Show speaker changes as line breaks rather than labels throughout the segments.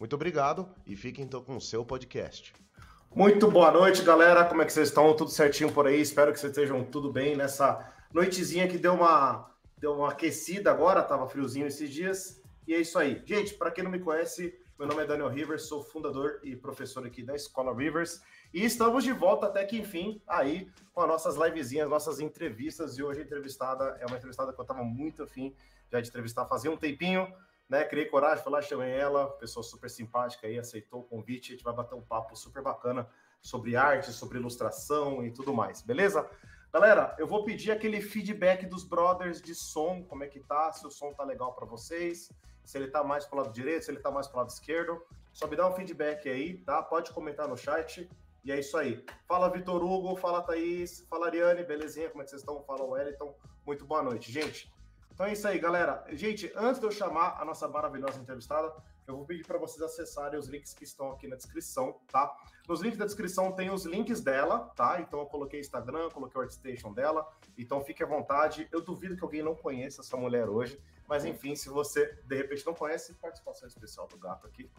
Muito obrigado e fiquem então com o seu podcast.
Muito boa noite, galera. Como é que vocês estão? Tudo certinho por aí? Espero que vocês estejam tudo bem nessa noitezinha que deu uma, deu uma aquecida agora, tava friozinho esses dias. E é isso aí. Gente, para quem não me conhece, meu nome é Daniel Rivers, sou fundador e professor aqui da Escola Rivers. E estamos de volta até que enfim, aí com as nossas livezinhas, nossas entrevistas. E hoje a entrevistada é uma entrevistada que eu estava muito afim já de entrevistar fazia um tempinho, né? Criei coragem, fui lá, chamei ela, pessoa super simpática aí, aceitou o convite. A gente vai bater um papo super bacana sobre arte, sobre ilustração e tudo mais, beleza? Galera, eu vou pedir aquele feedback dos brothers de som, como é que tá, se o som tá legal para vocês se ele tá mais pro lado direito, se ele tá mais pro lado esquerdo. Só me dá um feedback aí, tá? Pode comentar no chat. E é isso aí. Fala Vitor Hugo, fala Thaís, fala Ariane, belezinha? Como é que vocês estão? Fala Wellington. Muito boa noite, gente. Então é isso aí, galera. Gente, antes de eu chamar a nossa maravilhosa entrevistada, eu vou pedir para vocês acessarem os links que estão aqui na descrição, tá? Nos links da descrição tem os links dela, tá? Então eu coloquei Instagram, coloquei o Artstation dela, então fique à vontade. Eu duvido que alguém não conheça essa mulher hoje, mas enfim, se você de repente não conhece, participação especial do gato aqui.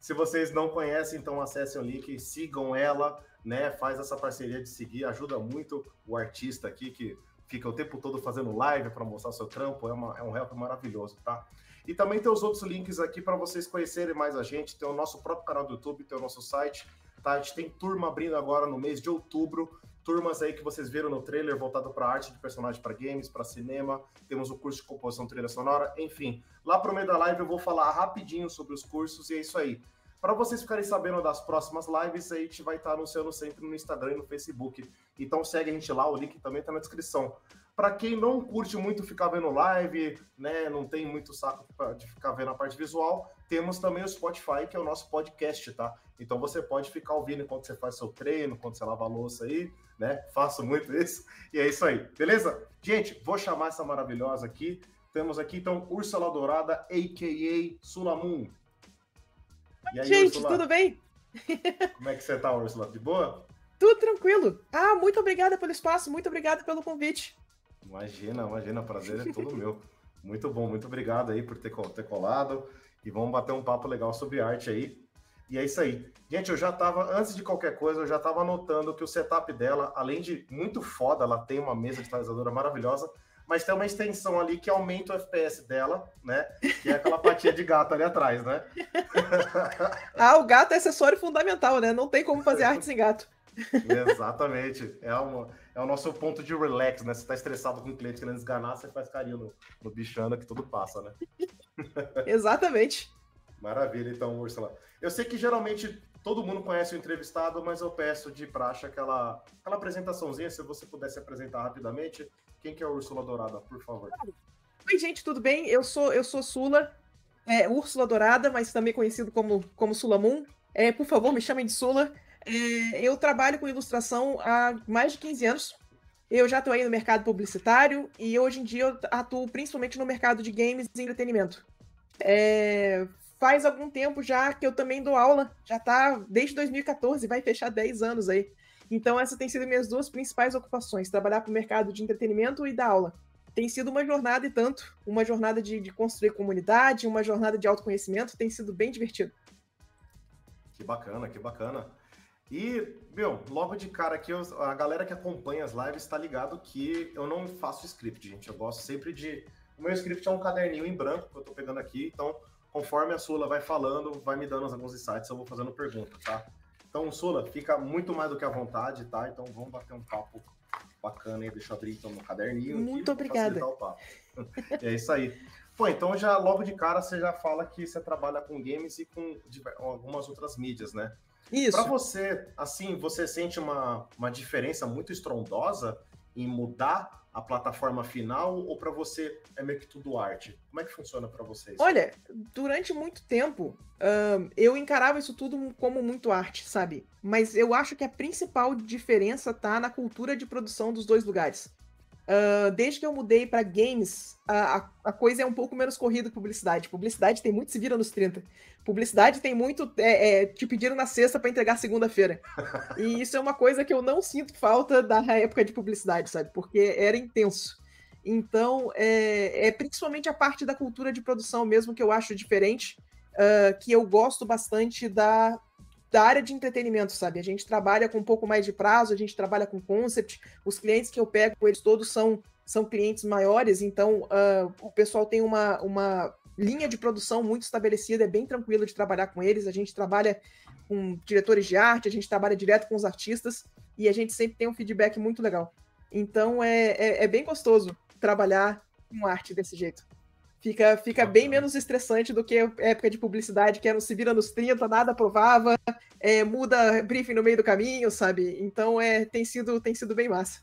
Se vocês não conhecem, então acessem o link, sigam ela, né? Faz essa parceria de seguir, ajuda muito o artista aqui que fica o tempo todo fazendo live para mostrar seu trampo, é, uma, é um help maravilhoso, tá? E também tem os outros links aqui para vocês conhecerem mais a gente. Tem o nosso próprio canal do YouTube, tem o nosso site. Tá? A gente tem turma abrindo agora no mês de outubro. Turmas aí que vocês viram no trailer voltado para arte de personagem para games, para cinema. Temos o curso de composição trilha sonora, enfim. Lá pro meio da live eu vou falar rapidinho sobre os cursos e é isso aí. Para vocês ficarem sabendo das próximas lives, a gente vai estar anunciando sempre no Instagram e no Facebook. Então segue a gente lá, o link também está na descrição. Para quem não curte muito ficar vendo live, né, não tem muito saco de ficar vendo a parte visual, temos também o Spotify, que é o nosso podcast, tá? Então você pode ficar ouvindo enquanto você faz seu treino, enquanto você lava a louça aí, né? Faço muito isso. E é isso aí, beleza? Gente, vou chamar essa maravilhosa aqui. Temos aqui então Úrsula Dourada, a.k.a. Sulamun.
E aí, Gente, Ursula? tudo bem?
Como é que você tá, Úrsula? De boa?
Tudo tranquilo. Ah, muito obrigada pelo espaço, muito obrigada pelo convite.
Imagina, imagina, prazer é todo meu. Muito bom, muito obrigado aí por ter, ter colado e vamos bater um papo legal sobre arte aí. E é isso aí. Gente, eu já tava, antes de qualquer coisa, eu já tava anotando que o setup dela, além de muito foda, ela tem uma mesa digitalizadora maravilhosa, mas tem uma extensão ali que aumenta o FPS dela, né? Que é aquela patinha de gato ali atrás, né?
ah, o gato é acessório fundamental, né? Não tem como fazer arte sem gato.
Exatamente. É, uma, é o nosso ponto de relax, né? Você tá estressado com o cliente querendo esganar, você faz carinho no, no bichano que tudo passa, né?
Exatamente.
Maravilha, então, Ursula. Eu sei que geralmente todo mundo conhece o entrevistado, mas eu peço de praxe aquela, aquela apresentaçãozinha, se você pudesse apresentar rapidamente. Quem que é a Úrsula Dourada, por favor?
Oi, gente, tudo bem? Eu sou, eu sou Sula, é, Úrsula Dourada, mas também conhecido como, como Sulamun. É, por favor, me chamem de Sula. É, eu trabalho com ilustração há mais de 15 anos. Eu já atuei no mercado publicitário e hoje em dia eu atuo principalmente no mercado de games e entretenimento. É, faz algum tempo já que eu também dou aula, já tá desde 2014, vai fechar 10 anos aí. Então, essas têm sido minhas duas principais ocupações: trabalhar para o mercado de entretenimento e dar aula. Tem sido uma jornada e tanto, uma jornada de, de construir comunidade, uma jornada de autoconhecimento, tem sido bem divertido.
Que bacana, que bacana. E, meu, logo de cara aqui, a galera que acompanha as lives está ligado que eu não faço script, gente. Eu gosto sempre de. O meu script é um caderninho em branco que eu estou pegando aqui, então, conforme a Sula vai falando, vai me dando alguns insights, eu vou fazendo perguntas, tá? Então, Sula, fica muito mais do que à vontade, tá? Então, vamos bater um papo bacana aí. Deixa eu abrir então no caderninho.
Muito obrigada.
é isso aí. Pô, então já logo de cara você já fala que você trabalha com games e com algumas outras mídias, né?
Isso.
Para você, assim, você sente uma, uma diferença muito estrondosa em mudar a plataforma final ou para você é meio que tudo arte? Como é que funciona para vocês?
Olha, durante muito tempo eu encarava isso tudo como muito arte, sabe? Mas eu acho que a principal diferença tá na cultura de produção dos dois lugares. Uh, desde que eu mudei para games, a, a, coisa é um pouco menos corrida que publicidade. Publicidade tem muito se vira nos 30. Publicidade tem muito é, é, te pediram na sexta para entregar segunda-feira. E isso é uma coisa que eu não sinto falta da época de publicidade, sabe? Porque era intenso. Então, é, é principalmente a parte da cultura de produção mesmo que eu acho diferente, uh, que eu gosto bastante da da área de entretenimento, sabe? A gente trabalha com um pouco mais de prazo, a gente trabalha com concept. Os clientes que eu pego, eles todos são, são clientes maiores, então uh, o pessoal tem uma, uma linha de produção muito estabelecida, é bem tranquilo de trabalhar com eles. A gente trabalha com diretores de arte, a gente trabalha direto com os artistas e a gente sempre tem um feedback muito legal. Então é, é, é bem gostoso trabalhar com arte desse jeito. Fica, fica bem menos estressante do que a época de publicidade, que era um se vira nos 30, nada aprovava, é, muda briefing no meio do caminho, sabe? Então é, tem, sido, tem sido bem massa.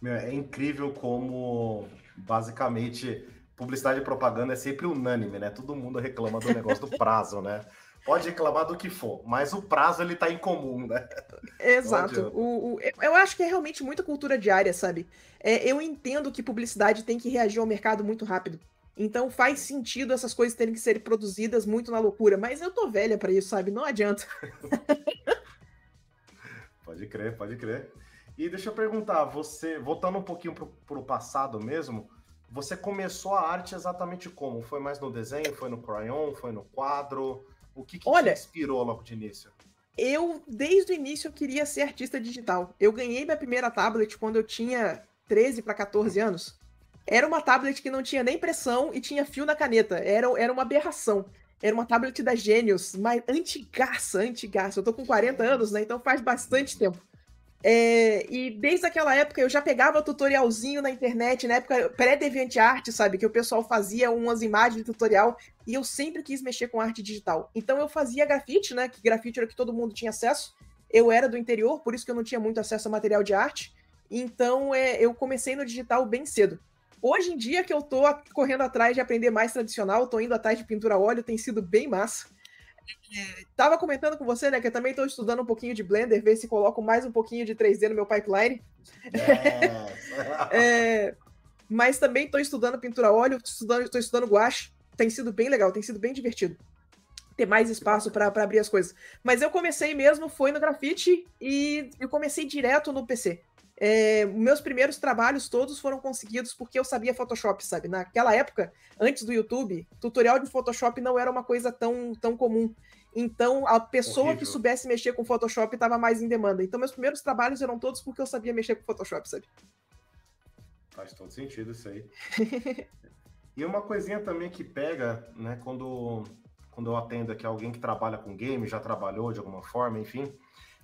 Meu, é incrível como, basicamente, publicidade e propaganda é sempre unânime, né? Todo mundo reclama do negócio do prazo, né? Pode reclamar do que for, mas o prazo ele tá em comum, né?
Exato. O, o, eu acho que é realmente muita cultura diária, sabe? É, eu entendo que publicidade tem que reagir ao mercado muito rápido. Então faz sentido essas coisas terem que ser produzidas muito na loucura, mas eu tô velha para isso, sabe? Não adianta.
pode crer, pode crer. E deixa eu perguntar, você, voltando um pouquinho pro, pro passado mesmo, você começou a arte exatamente como? Foi mais no desenho, foi no crayon, foi no quadro? O que, que Olha, te inspirou logo de início?
Eu, desde o início, eu queria ser artista digital. Eu ganhei minha primeira tablet quando eu tinha 13 para 14 anos. Era uma tablet que não tinha nem pressão e tinha fio na caneta. Era, era uma aberração. Era uma tablet da Genius, mas antigaça, antigaça. Eu tô com 40 anos, né? Então faz bastante tempo. É, e desde aquela época eu já pegava tutorialzinho na internet, na época pré-DeviantArt, sabe? Que o pessoal fazia umas imagens de tutorial e eu sempre quis mexer com arte digital. Então eu fazia grafite, né? Que grafite era que todo mundo tinha acesso. Eu era do interior, por isso que eu não tinha muito acesso a material de arte. Então é, eu comecei no digital bem cedo. Hoje em dia que eu tô correndo atrás de aprender mais tradicional, tô indo atrás de pintura a óleo, tem sido bem massa. É, tava comentando com você, né, que eu também estou estudando um pouquinho de Blender, ver se coloco mais um pouquinho de 3D no meu pipeline. é, mas também estou estudando pintura a óleo, estou estudando, tô estudando gouache. Tem sido bem legal, tem sido bem divertido. Ter mais espaço para abrir as coisas. Mas eu comecei mesmo, foi no grafite e eu comecei direto no PC. É, meus primeiros trabalhos todos foram conseguidos porque eu sabia Photoshop, sabe? Naquela época, antes do YouTube, tutorial de Photoshop não era uma coisa tão, tão comum. Então, a pessoa Horrível. que soubesse mexer com Photoshop estava mais em demanda. Então, meus primeiros trabalhos eram todos porque eu sabia mexer com Photoshop, sabe?
Faz todo sentido isso aí. e uma coisinha também que pega, né, quando, quando eu atendo aqui alguém que trabalha com game, já trabalhou de alguma forma, enfim,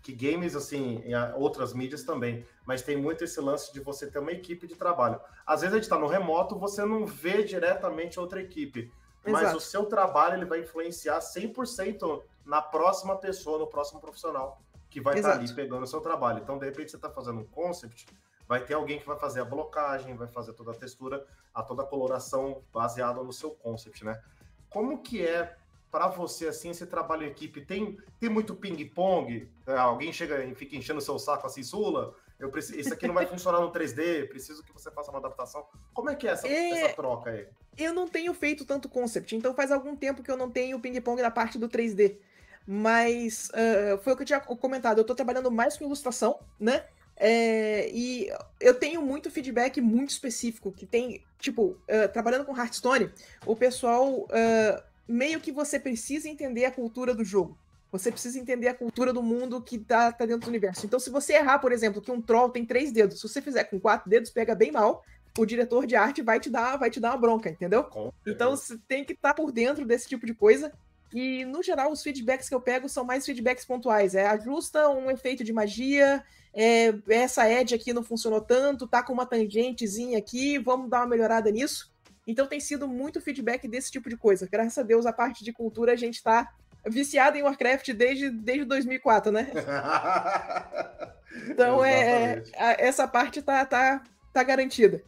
que games, assim, e outras mídias também, mas tem muito esse lance de você ter uma equipe de trabalho. Às vezes a gente está no remoto, você não vê diretamente outra equipe, mas Exato. o seu trabalho ele vai influenciar 100% na próxima pessoa, no próximo profissional que vai estar tá ali pegando o seu trabalho. Então, de repente, você está fazendo um concept, vai ter alguém que vai fazer a blocagem, vai fazer toda a textura, a toda a coloração baseada no seu concept, né? Como que é para você, assim, esse trabalho em equipe? Tem, tem muito ping-pong? É, alguém chega e fica enchendo o seu saco assim, Sula? Eu preciso, isso aqui não vai funcionar no 3D, preciso que você faça uma adaptação. Como é que é essa, é... essa troca aí?
Eu não tenho feito tanto concept, então faz algum tempo que eu não tenho ping-pong da parte do 3D. Mas uh, foi o que eu tinha comentado, eu tô trabalhando mais com ilustração, né? É, e eu tenho muito feedback muito específico, que tem, tipo, uh, trabalhando com Hearthstone, o pessoal uh, meio que você precisa entender a cultura do jogo. Você precisa entender a cultura do mundo que tá, tá dentro do universo. Então, se você errar, por exemplo, que um troll tem três dedos, se você fizer com quatro dedos, pega bem mal, o diretor de arte vai te dar, vai te dar uma bronca, entendeu? Então, você tem que estar tá por dentro desse tipo de coisa. E, no geral, os feedbacks que eu pego são mais feedbacks pontuais. É ajusta um efeito de magia, é, essa edge aqui não funcionou tanto, tá com uma tangentezinha aqui, vamos dar uma melhorada nisso. Então tem sido muito feedback desse tipo de coisa. Graças a Deus, a parte de cultura a gente está viciado em Warcraft desde, desde 2004, né? então, é, é, essa parte tá, tá, tá garantida.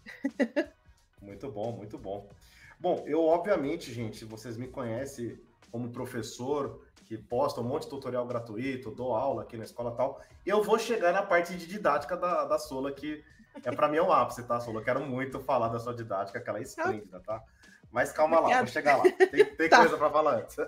muito bom, muito bom. Bom, eu, obviamente, gente, vocês me conhecem como professor, que posta um monte de tutorial gratuito, dou aula aqui na escola e tal. Eu vou chegar na parte de didática da, da Sola, que é para mim é um ápice, tá, Sola? Eu quero muito falar da sua didática, que ela é esplêndida, tá? Mas calma lá, vou chegar lá. Tem, tem tá. coisa para falar antes.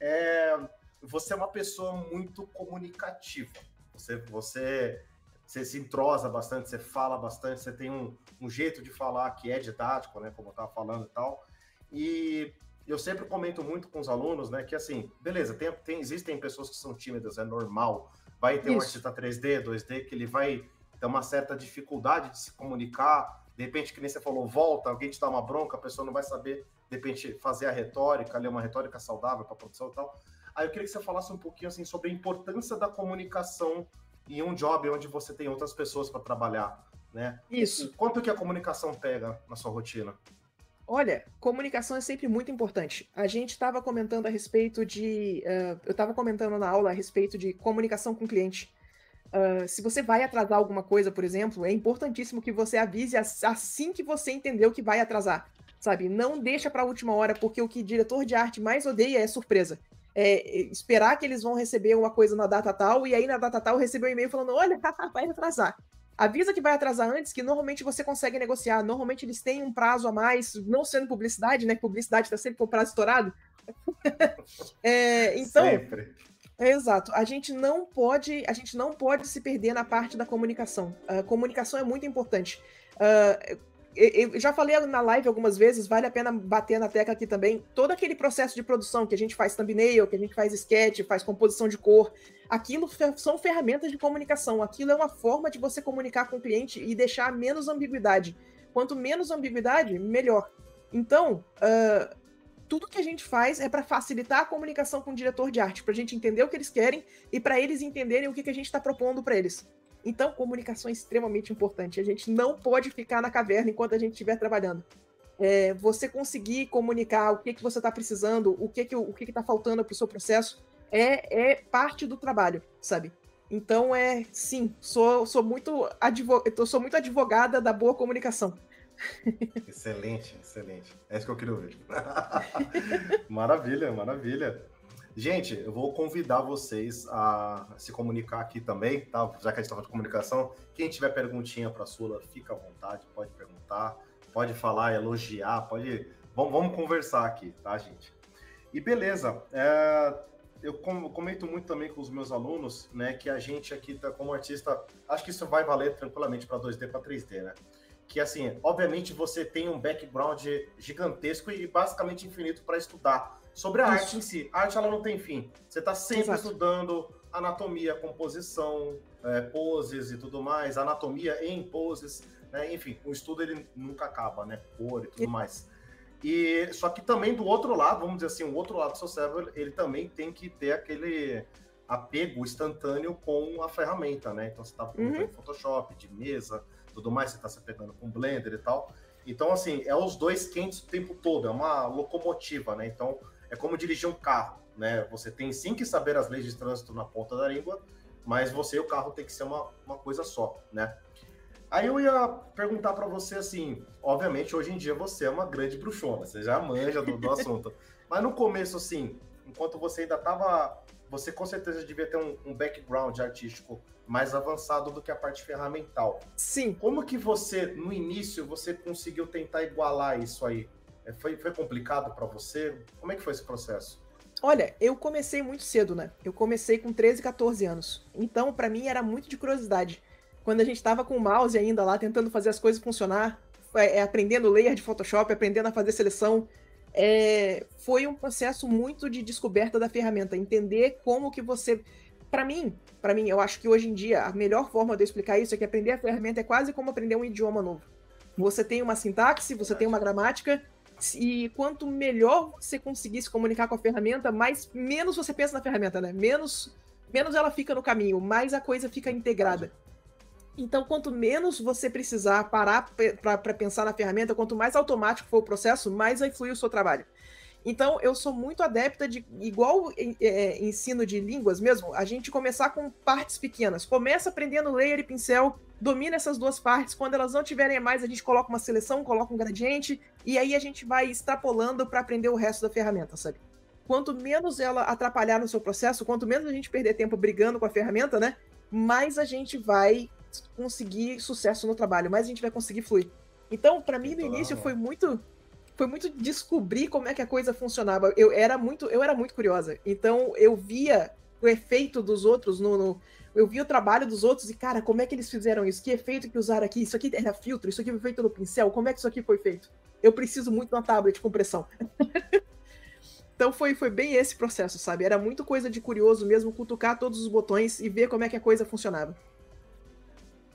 É, você é uma pessoa muito comunicativa. Você, você, você se entrosa bastante, você fala bastante, você tem um, um jeito de falar que é didático, né? Como eu estava falando e tal. E eu sempre comento muito com os alunos, né? Que assim, beleza, tem, tem, existem pessoas que são tímidas, é normal. Vai ter Isso. um artista 3D, 2D, que ele vai ter uma certa dificuldade de se comunicar. De repente, que nem você falou, volta, alguém te dá uma bronca, a pessoa não vai saber, de repente, fazer a retórica, ler uma retórica saudável para a produção e tal. Aí eu queria que você falasse um pouquinho assim sobre a importância da comunicação em um job onde você tem outras pessoas para trabalhar, né?
Isso.
quanto que a comunicação pega na sua rotina?
Olha, comunicação é sempre muito importante. A gente estava comentando a respeito de. Uh, eu estava comentando na aula a respeito de comunicação com o cliente. Uh, se você vai atrasar alguma coisa, por exemplo, é importantíssimo que você avise assim que você entendeu que vai atrasar. Sabe? Não deixa para a última hora, porque o que diretor de arte mais odeia é surpresa. É, esperar que eles vão receber uma coisa na data tal, e aí na data tal receber um e-mail falando: olha, vai atrasar avisa que vai atrasar antes, que normalmente você consegue negociar. Normalmente eles têm um prazo a mais, não sendo publicidade, né? Publicidade está sempre com prazo estourado. é, então. Sempre. É, exato. A gente não pode, a gente não pode se perder na parte da comunicação. Comunicação é muito importante. Uh, eu já falei na live algumas vezes, vale a pena bater na tecla aqui também. Todo aquele processo de produção que a gente faz thumbnail, que a gente faz sketch, faz composição de cor, aquilo são ferramentas de comunicação. Aquilo é uma forma de você comunicar com o cliente e deixar menos ambiguidade. Quanto menos ambiguidade, melhor. Então, uh, tudo que a gente faz é para facilitar a comunicação com o diretor de arte, para a gente entender o que eles querem e para eles entenderem o que, que a gente está propondo para eles. Então, comunicação é extremamente importante. A gente não pode ficar na caverna enquanto a gente estiver trabalhando. É, você conseguir comunicar o que, que você está precisando, o que que o que está faltando para o seu processo, é, é parte do trabalho, sabe? Então é sim, sou, sou muito advogada, sou muito advogada da boa comunicação.
Excelente, excelente. É isso que eu queria ouvir. maravilha, maravilha. Gente, eu vou convidar vocês a se comunicar aqui também, tá? Já que a gente falando de comunicação, quem tiver perguntinha para a Sula, fica à vontade, pode perguntar, pode falar, elogiar, pode. Vamos, vamos conversar aqui, tá, gente? E beleza. É... Eu comento muito também com os meus alunos, né, que a gente aqui tá como artista, acho que isso vai valer tranquilamente para 2D para 3D, né? Que assim, obviamente você tem um background gigantesco e basicamente infinito para estudar Sobre a Isso. arte em si, a arte ela não tem fim. Você está sempre Exato. estudando anatomia, composição, é, poses e tudo mais, anatomia em poses, né? enfim, o estudo ele nunca acaba, né? Cor e tudo mais. E só que também do outro lado, vamos dizer assim, o outro lado do seu cérebro, ele também tem que ter aquele apego instantâneo com a ferramenta, né? Então você está falando uhum. de Photoshop, de mesa, tudo mais, você está se pegando com Blender e tal. Então, assim, é os dois quentes o tempo todo, é uma locomotiva, né? Então, é como dirigir um carro, né? Você tem sim que saber as leis de trânsito na ponta da língua, mas você e o carro tem que ser uma, uma coisa só, né? Aí eu ia perguntar para você assim, obviamente hoje em dia você é uma grande bruxona, você já manja do, do assunto, mas no começo assim, enquanto você ainda estava, você com certeza devia ter um, um, background artístico mais avançado do que a parte ferramental.
Sim.
Como que você no início você conseguiu tentar igualar isso aí? É, foi, foi complicado para você? Como é que foi esse processo?
Olha, eu comecei muito cedo, né? Eu comecei com 13, 14 anos. Então, para mim, era muito de curiosidade. Quando a gente tava com o mouse ainda lá, tentando fazer as coisas funcionar, é, aprendendo layer de Photoshop, aprendendo a fazer seleção, é, foi um processo muito de descoberta da ferramenta. Entender como que você... Para mim, para mim, eu acho que hoje em dia, a melhor forma de eu explicar isso é que aprender a ferramenta é quase como aprender um idioma novo. Você tem uma sintaxe, você tem uma gramática, e quanto melhor você conseguir se comunicar com a ferramenta, mais menos você pensa na ferramenta, né? Menos, menos ela fica no caminho, mais a coisa fica integrada. Então, quanto menos você precisar parar para pensar na ferramenta, quanto mais automático for o processo, mais vai fluir o seu trabalho. Então, eu sou muito adepta de, igual é, ensino de línguas mesmo, a gente começar com partes pequenas. Começa aprendendo layer e pincel, domina essas duas partes. Quando elas não tiverem mais, a gente coloca uma seleção, coloca um gradiente, e aí a gente vai extrapolando para aprender o resto da ferramenta, sabe? Quanto menos ela atrapalhar no seu processo, quanto menos a gente perder tempo brigando com a ferramenta, né? Mais a gente vai conseguir sucesso no trabalho, mais a gente vai conseguir fluir. Então, para mim, no início foi muito foi muito descobrir como é que a coisa funcionava. Eu era muito, eu era muito curiosa. Então eu via o efeito dos outros no, no, eu via o trabalho dos outros e cara, como é que eles fizeram isso? Que efeito que usaram aqui? Isso aqui era filtro, isso aqui foi feito no pincel. Como é que isso aqui foi feito? Eu preciso muito de uma tablet com pressão. então foi, foi bem esse processo, sabe? Era muito coisa de curioso mesmo, cutucar todos os botões e ver como é que a coisa funcionava.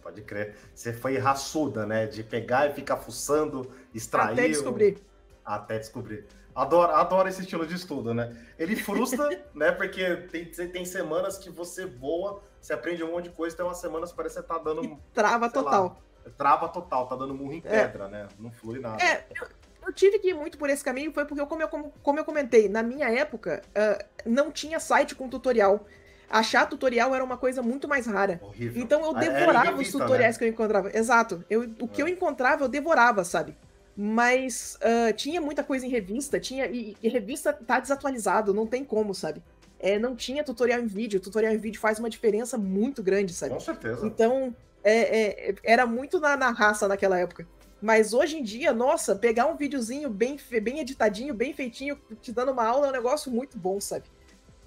Pode crer. Você foi raçuda, né? De pegar e ficar fuçando, extrair.
Até descobrir.
Até descobrir. Adoro, adoro esse estilo de estudo, né? Ele frustra, né? Porque tem, tem semanas que você voa, você aprende um monte de coisa, tem umas semanas que parece que você tá dando. E
trava total.
Lá, trava total, tá dando murro em é. pedra, é. né? Não flui nada.
É, eu, eu, tive que ir muito por esse caminho, foi porque, como eu, como eu comentei, na minha época, uh, não tinha site com tutorial. Achar tutorial era uma coisa muito mais rara. Horrível. Então eu devorava os tutoriais né? que eu encontrava. Exato. Eu, o que é. eu encontrava, eu devorava, sabe? Mas uh, tinha muita coisa em revista, tinha. E, e, revista tá desatualizado, não tem como, sabe? É, não tinha tutorial em vídeo. Tutorial em vídeo faz uma diferença muito grande, sabe?
Com certeza.
Então, é, é, era muito na, na, raça naquela época. Mas hoje em dia, nossa, pegar um videozinho bem, bem editadinho, bem feitinho, te dando uma aula é um negócio muito bom, sabe?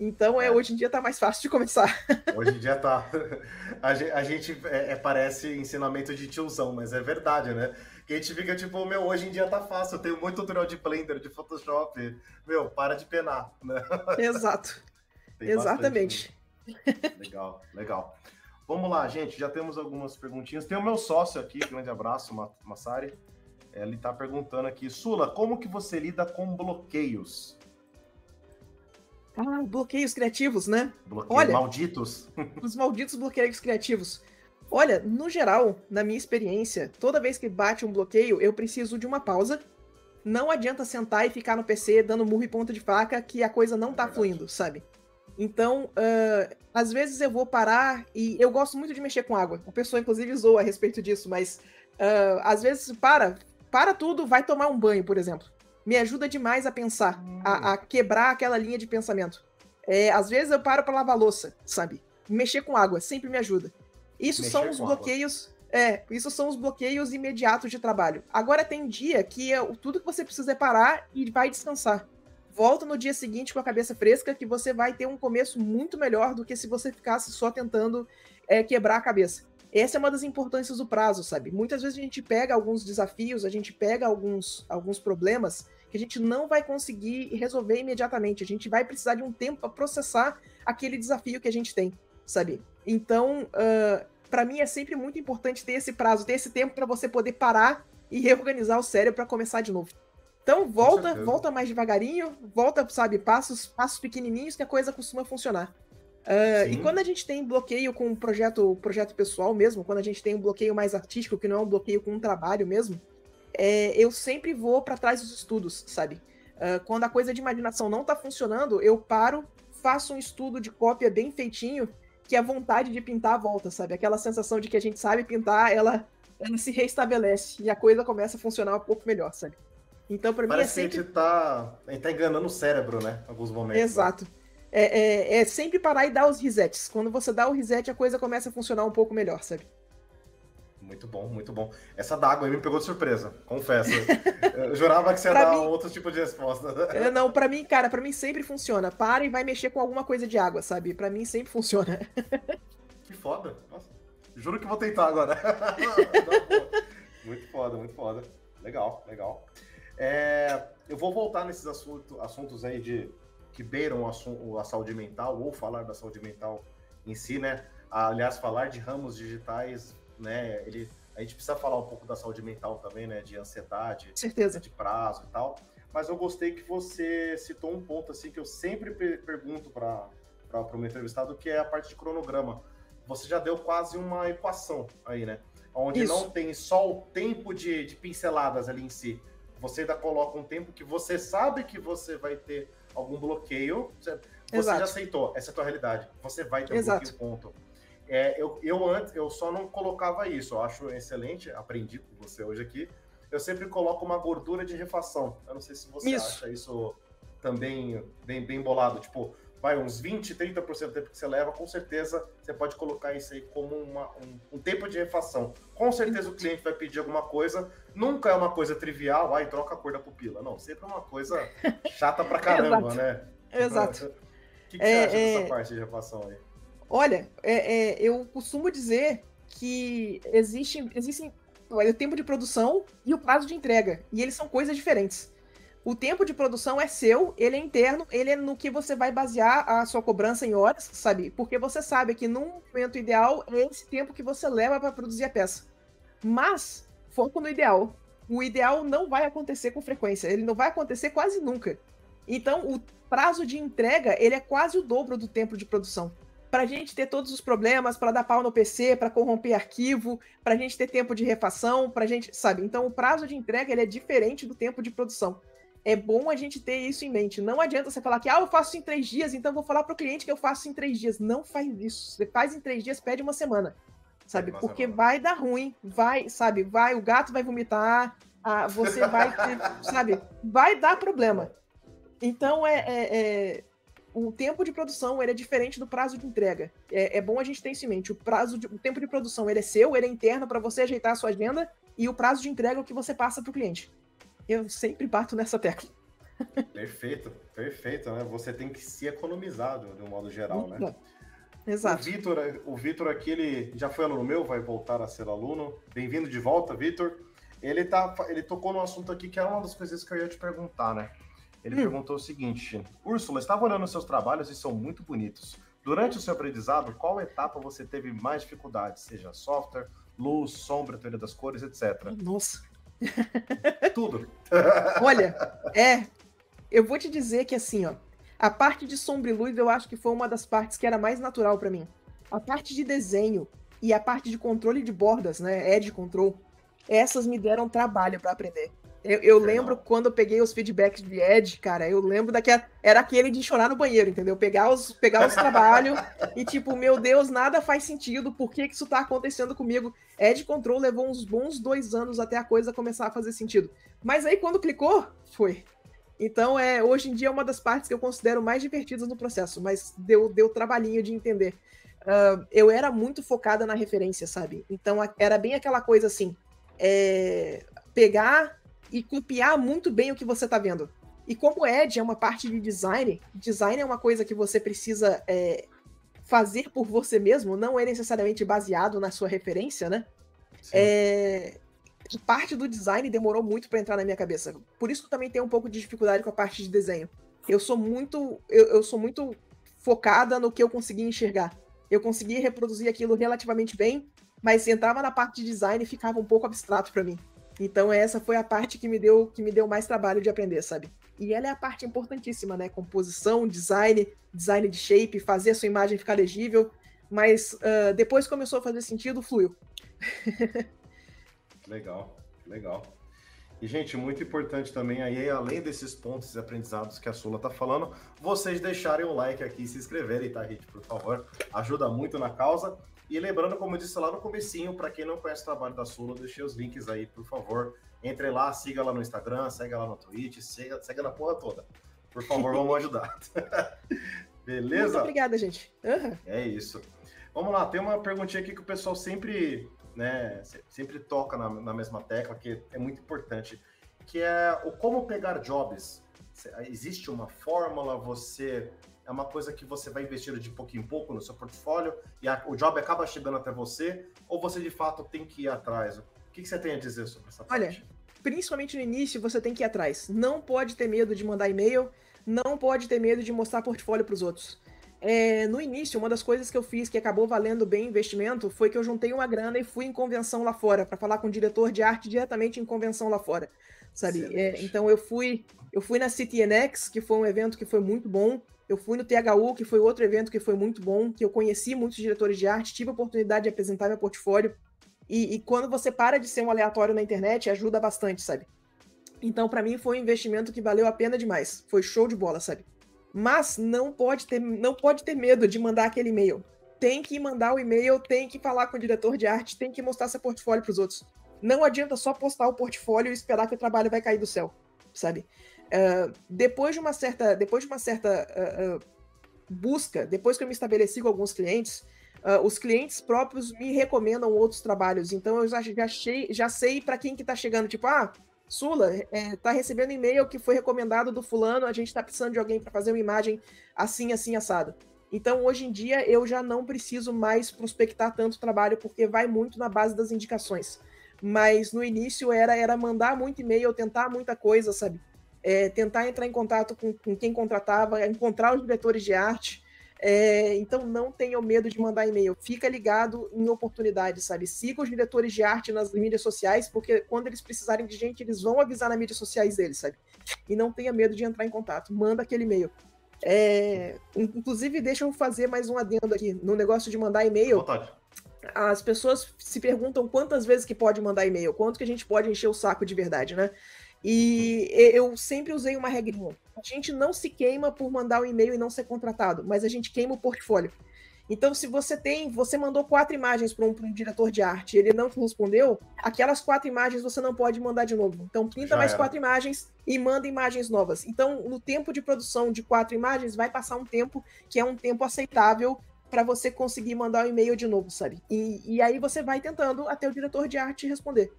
Então, é, é, hoje em dia tá mais fácil de começar.
Hoje em dia tá. A gente, é, é, parece ensinamento de tiozão, mas é verdade, né? Que a gente fica tipo, meu, hoje em dia tá fácil, eu tenho muito tutorial de Blender, de Photoshop. Meu, para de penar, né?
Exato. Exatamente.
Bastante, legal, legal. Vamos lá, gente, já temos algumas perguntinhas. Tem o meu sócio aqui, grande abraço, Massari. Ele tá perguntando aqui, Sula, como que você lida com bloqueios?
Ah, bloqueios criativos, né?
Bloqueios Olha, malditos.
Os malditos bloqueios criativos. Olha, no geral, na minha experiência, toda vez que bate um bloqueio, eu preciso de uma pausa. Não adianta sentar e ficar no PC dando murro e ponta de faca que a coisa não tá é fluindo, sabe? Então, uh, às vezes eu vou parar e eu gosto muito de mexer com água. A pessoa, inclusive, zoa a respeito disso, mas uh, às vezes para, para tudo, vai tomar um banho, por exemplo. Me ajuda demais a pensar, hum. a, a, quebrar aquela linha de pensamento. É, às vezes eu paro para lavar louça, sabe? Mexer com água sempre me ajuda. Isso Mexer são os bloqueios. Água. É, isso são os bloqueios imediatos de trabalho. Agora tem dia que é, tudo que você precisa é parar e vai descansar. Volta no dia seguinte com a cabeça fresca, que você vai ter um começo muito melhor do que se você ficasse só tentando é, quebrar a cabeça. Essa é uma das importâncias do prazo, sabe? Muitas vezes a gente pega alguns desafios, a gente pega alguns, alguns problemas que a gente não vai conseguir resolver imediatamente. A gente vai precisar de um tempo para processar aquele desafio que a gente tem, sabe? Então, uh, para mim é sempre muito importante ter esse prazo, ter esse tempo para você poder parar e reorganizar o cérebro para começar de novo. Então volta, volta mais devagarinho, volta, sabe, passos, passos pequenininhos que a coisa costuma funcionar. Uh, e quando a gente tem bloqueio com um projeto, projeto pessoal mesmo, quando a gente tem um bloqueio mais artístico, que não é um bloqueio com um trabalho mesmo, é, eu sempre vou para trás dos estudos, sabe? Uh, quando a coisa de imaginação não tá funcionando, eu paro, faço um estudo de cópia bem feitinho que a vontade de pintar volta, sabe? Aquela sensação de que a gente sabe pintar, ela, ela se reestabelece e a coisa começa a funcionar um pouco melhor, sabe? Então, para mim é sempre...
que a gente, tá, a gente tá enganando o cérebro, né? Em alguns momentos.
Né? Exato. Né? É, é, é, sempre parar e dar os resets. Quando você dá o reset, a coisa começa a funcionar um pouco melhor, sabe?
Muito bom, muito bom. Essa d'água aí me pegou de surpresa, confesso. Eu jurava que você ia dar mim... outro tipo de resposta.
É, não, para mim, cara, para mim sempre funciona. Para e vai mexer com alguma coisa de água, sabe? Para mim sempre funciona.
Que foda. Nossa. Juro que vou tentar agora. muito foda, muito foda. Legal, legal. É, eu vou voltar nesses assunto, assuntos aí de que beiram a, a saúde mental ou falar da saúde mental em si, né? Aliás, falar de ramos digitais né? Ele, a gente precisa falar um pouco da saúde mental também, né? De ansiedade,
Certeza.
de prazo e tal. Mas eu gostei que você citou um ponto assim que eu sempre pergunto para o meu entrevistado, que é a parte de cronograma. Você já deu quase uma equação aí, né? Onde Isso. não tem só o tempo de, de pinceladas ali em si. você ainda coloca um tempo que você sabe que você vai ter algum bloqueio. Você, já aceitou, essa é a tua realidade. Você vai ter um Exato. bloqueio, ponto. É, eu, eu antes, eu só não colocava isso, eu acho excelente, aprendi com você hoje aqui. Eu sempre coloco uma gordura de refação. Eu não sei se você isso. acha isso também bem, bem bolado. Tipo, vai uns 20, 30% do tempo que você leva, com certeza você pode colocar isso aí como uma, um, um, tempo de refação. Com certeza o cliente vai pedir alguma coisa, nunca é uma coisa trivial, ai, troca a cor da pupila. Não, sempre é uma coisa chata pra caramba, né?
Exato.
O que, que é, você acha é... dessa parte de refação aí?
Olha, é, é, eu costumo dizer que existe, existem o tempo de produção e o prazo de entrega, e eles são coisas diferentes. O tempo de produção é seu, ele é interno, ele é no que você vai basear a sua cobrança em horas, sabe? Porque você sabe que num momento ideal é esse tempo que você leva para produzir a peça. Mas, foco no ideal. O ideal não vai acontecer com frequência, ele não vai acontecer quase nunca. Então, o prazo de entrega, ele é quase o dobro do tempo de produção. Para a gente ter todos os problemas, para dar pau no PC, para corromper arquivo, para a gente ter tempo de refação, para a gente, sabe? Então, o prazo de entrega ele é diferente do tempo de produção é bom a gente ter isso em mente. Não adianta você falar que ah, eu faço em três dias, então vou falar para o cliente que eu faço em três dias. Não faz isso. Você faz em três dias, pede uma semana. Sabe? Uma Porque semana. vai dar ruim, vai, sabe? Vai, o gato vai vomitar, ah, você vai ter, sabe? Vai dar problema. Então é, é, é, o tempo de produção ele é diferente do prazo de entrega. É, é bom a gente ter isso em mente. O prazo, de, o tempo de produção ele é seu, ele é interno para você ajeitar a sua agenda e o prazo de entrega é o que você passa para o cliente. Eu sempre bato nessa tecla.
Perfeito, perfeito, né? Você tem que se economizar de um modo geral, né?
Exato.
O Vitor, o Vitor aqui, ele já foi aluno meu, vai voltar a ser aluno. Bem-vindo de volta, Vitor. Ele, tá, ele tocou no assunto aqui que era uma das coisas que eu ia te perguntar, né? Ele hum. perguntou o seguinte: Úrsula, estava olhando seus trabalhos e são muito bonitos. Durante o seu aprendizado, qual etapa você teve mais dificuldade? Seja software, luz, sombra, teoria das cores, etc.
Nossa.
Tudo.
Olha, é. Eu vou te dizer que assim, ó. A parte de sombra e luz eu acho que foi uma das partes que era mais natural para mim. A parte de desenho e a parte de controle de bordas, né? Edge control. Essas me deram trabalho para aprender. Eu, eu lembro quando eu peguei os feedbacks de Ed, cara, eu lembro daquela. Era aquele de chorar no banheiro, entendeu? Pegar os, pegar os trabalhos e, tipo, meu Deus, nada faz sentido, por que, que isso tá acontecendo comigo? Ed Control levou uns bons dois anos até a coisa começar a fazer sentido. Mas aí, quando clicou, foi. Então, é, hoje em dia é uma das partes que eu considero mais divertidas no processo, mas deu, deu trabalhinho de entender. Uh, eu era muito focada na referência, sabe? Então, era bem aquela coisa assim: é, pegar e copiar muito bem o que você está vendo. E como Edge é uma parte de design, design é uma coisa que você precisa é, fazer por você mesmo, não é necessariamente baseado na sua referência, né? É, parte do design demorou muito para entrar na minha cabeça. Por isso que eu também tenho um pouco de dificuldade com a parte de desenho. Eu sou muito, eu, eu sou muito focada no que eu consegui enxergar. Eu consegui reproduzir aquilo relativamente bem, mas entrava na parte de design e ficava um pouco abstrato para mim. Então essa foi a parte que me deu que me deu mais trabalho de aprender, sabe? E ela é a parte importantíssima, né? Composição, design, design de shape, fazer a sua imagem ficar legível. Mas uh, depois começou a fazer sentido, fluiu.
legal, legal. E, gente, muito importante também aí, além desses pontos e aprendizados que a Sula tá falando, vocês deixarem o like aqui se inscreverem, tá, gente? Por favor. Ajuda muito na causa. E lembrando, como eu disse lá no comecinho, para quem não conhece o trabalho da Sula, deixei os links aí, por favor. Entre lá, siga lá no Instagram, segue lá no Twitch, siga, segue na porra toda. Por favor, vamos ajudar. Beleza? Muito
obrigada, gente.
Uhum. É isso. Vamos lá, tem uma perguntinha aqui que o pessoal sempre, né, sempre toca na, na mesma tecla, que é muito importante, que é o como pegar jobs. Existe uma fórmula, você é uma coisa que você vai investindo de pouquinho em pouco no seu portfólio e a, o job acaba chegando até você, ou você de fato tem que ir atrás? O que, que você tem a dizer sobre essa
parte? Olha, principalmente no início, você tem que ir atrás. Não pode ter medo de mandar e-mail, não pode ter medo de mostrar portfólio para os outros. É, no início, uma das coisas que eu fiz que acabou valendo bem investimento foi que eu juntei uma grana e fui em convenção lá fora, para falar com o diretor de arte diretamente em convenção lá fora. Sabe? É, então eu fui, eu fui na CityNX, que foi um evento que foi muito bom. Eu fui no THU, que foi outro evento que foi muito bom, que eu conheci muitos diretores de arte, tive a oportunidade de apresentar meu portfólio. E, e quando você para de ser um aleatório na internet, ajuda bastante, sabe? Então, para mim, foi um investimento que valeu a pena demais. Foi show de bola, sabe? Mas não pode ter, não pode ter medo de mandar aquele e-mail. Tem que mandar o e-mail, tem que falar com o diretor de arte, tem que mostrar seu portfólio para os outros. Não adianta só postar o portfólio e esperar que o trabalho vai cair do céu, sabe? Uh, depois de uma certa, depois de uma certa uh, uh, busca, depois que eu me estabeleci com alguns clientes, os clientes próprios me recomendam outros trabalhos. Então eu já, já, achei, já sei para quem que tá chegando, tipo, ah, Sula, é, tá recebendo e-mail que foi recomendado do fulano, a gente está precisando de alguém para fazer uma imagem assim, assim, assado. Então, hoje em dia, eu já não preciso mais prospectar tanto trabalho, porque vai muito na base das indicações. Mas no início era, era mandar muito e-mail, tentar muita coisa, sabe? É, tentar entrar em contato com, com quem contratava, encontrar os diretores de arte, é, então não tenham medo de mandar e-mail. Fica ligado em oportunidades, sabe? Siga os diretores de arte nas mídias sociais, porque quando eles precisarem de gente, eles vão avisar nas mídias sociais deles, sabe? E não tenha medo de entrar em contato. Manda aquele e-mail. É, inclusive, deixa eu fazer mais um adendo aqui. No negócio de mandar e-mail. As pessoas se perguntam quantas vezes que pode mandar e-mail, quanto que a gente pode encher o saco de verdade, né? E eu sempre usei uma regrinha. A gente não se queima por mandar um e-mail e não ser contratado, mas a gente queima o portfólio. Então, se você tem, você mandou quatro imagens para um, um, diretor de arte, ele não te respondeu, aquelas quatro imagens você não pode mandar de novo. Então, pinta mais era. quatro imagens e manda imagens novas. Então, no tempo de produção de quatro imagens, vai passar um tempo que é um tempo aceitável para você conseguir mandar o um e-mail de novo, sabe? E, e aí você vai tentando até o diretor de arte responder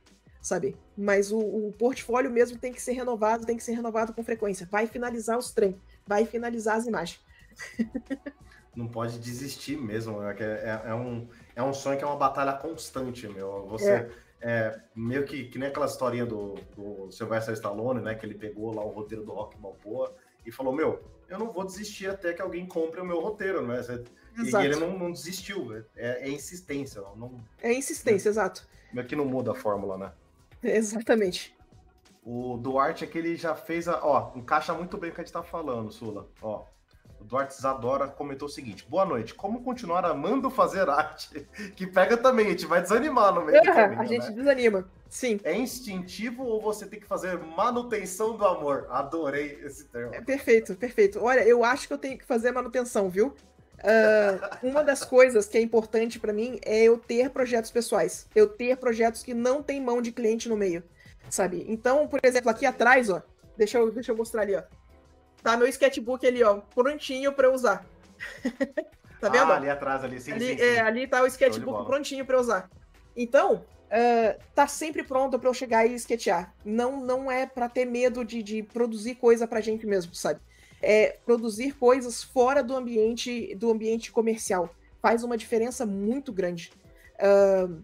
sabe? Mas o, o, portfólio mesmo tem que ser renovado, tem que ser renovado com frequência. Vai finalizar os trem, vai finalizar as imagens.
Não pode desistir mesmo. É, é, é, um, é um sonho que é uma batalha constante, meu. Você é. é meio que, que nem aquela historinha do, do Sylvester Stallone, né? Que ele pegou lá o roteiro do Rock Balboa e falou: Meu, eu não vou desistir até que alguém compre o meu roteiro, né? E ele não, não desistiu, né? é, é insistência. Não,
é insistência, exato.
Meio que não muda a fórmula, né?
Exatamente.
O Duarte aqui ele já fez a. Ó, encaixa muito bem o que a gente tá falando, Sula. Ó. O Duarte Zadora comentou o seguinte: boa noite. Como continuar amando fazer arte? Que pega também, a gente vai desanimar no meio do
caminho, A gente né? desanima, sim.
É instintivo ou você tem que fazer manutenção do amor? Adorei esse termo.
É perfeito, perfeito. Olha, eu acho que eu tenho que fazer manutenção, viu? Uh, uma das coisas que é importante para mim é eu ter projetos pessoais. Eu ter projetos que não tem mão de cliente no meio, sabe? Então, por exemplo, aqui atrás, ó, deixa eu, deixa eu mostrar ali, ó. Tá meu sketchbook ali, ó, prontinho para usar. tá vendo? Ah,
ali atrás, ali, sim,
ali,
sim,
é, ali tá o sketchbook prontinho para usar. Então, uh, tá sempre pronto para eu chegar e sketchar. Não, não é para ter medo de, de produzir coisa pra gente mesmo, sabe? É, produzir coisas fora do ambiente do ambiente comercial. Faz uma diferença muito grande. Uh,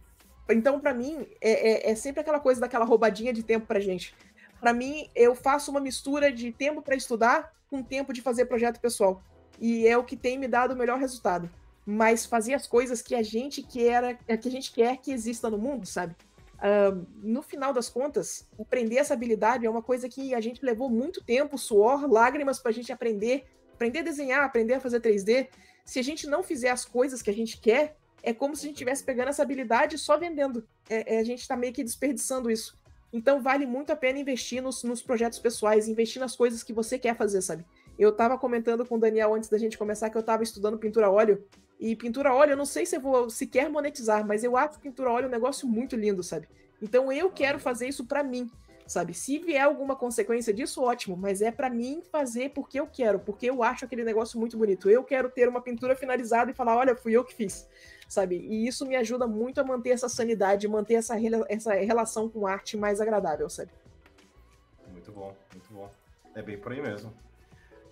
então, para mim, é, é, é, sempre aquela coisa daquela roubadinha de tempo pra gente. Para mim, eu faço uma mistura de tempo para estudar com tempo de fazer projeto pessoal. E é o que tem me dado o melhor resultado. Mas fazer as coisas que a gente quer, que a gente quer que exista no mundo, sabe? Uh, no final das contas, aprender essa habilidade é uma coisa que a gente levou muito tempo, suor, lágrimas para a gente aprender, aprender a desenhar, aprender a fazer 3D. Se a gente não fizer as coisas que a gente quer, é como se a gente estivesse pegando essa habilidade só vendendo. É, é, a gente está meio que desperdiçando isso. Então vale muito a pena investir nos, nos, projetos pessoais, investir nas coisas que você quer fazer, sabe? Eu estava comentando com o Daniel antes da gente começar que eu estava estudando pintura a óleo e pintura óleo, eu não sei se eu vou sequer monetizar, mas eu acho pintura óleo um negócio muito lindo, sabe? Então eu quero fazer isso para mim, sabe? Se vier alguma consequência disso, ótimo, mas é para mim fazer porque eu quero, porque eu acho aquele negócio muito bonito. Eu quero ter uma pintura finalizada e falar, olha, fui eu que fiz, sabe? E isso me ajuda muito a manter essa sanidade, manter essa, essa relação com arte mais agradável, sabe?
Muito bom, muito bom. É bem por aí mesmo.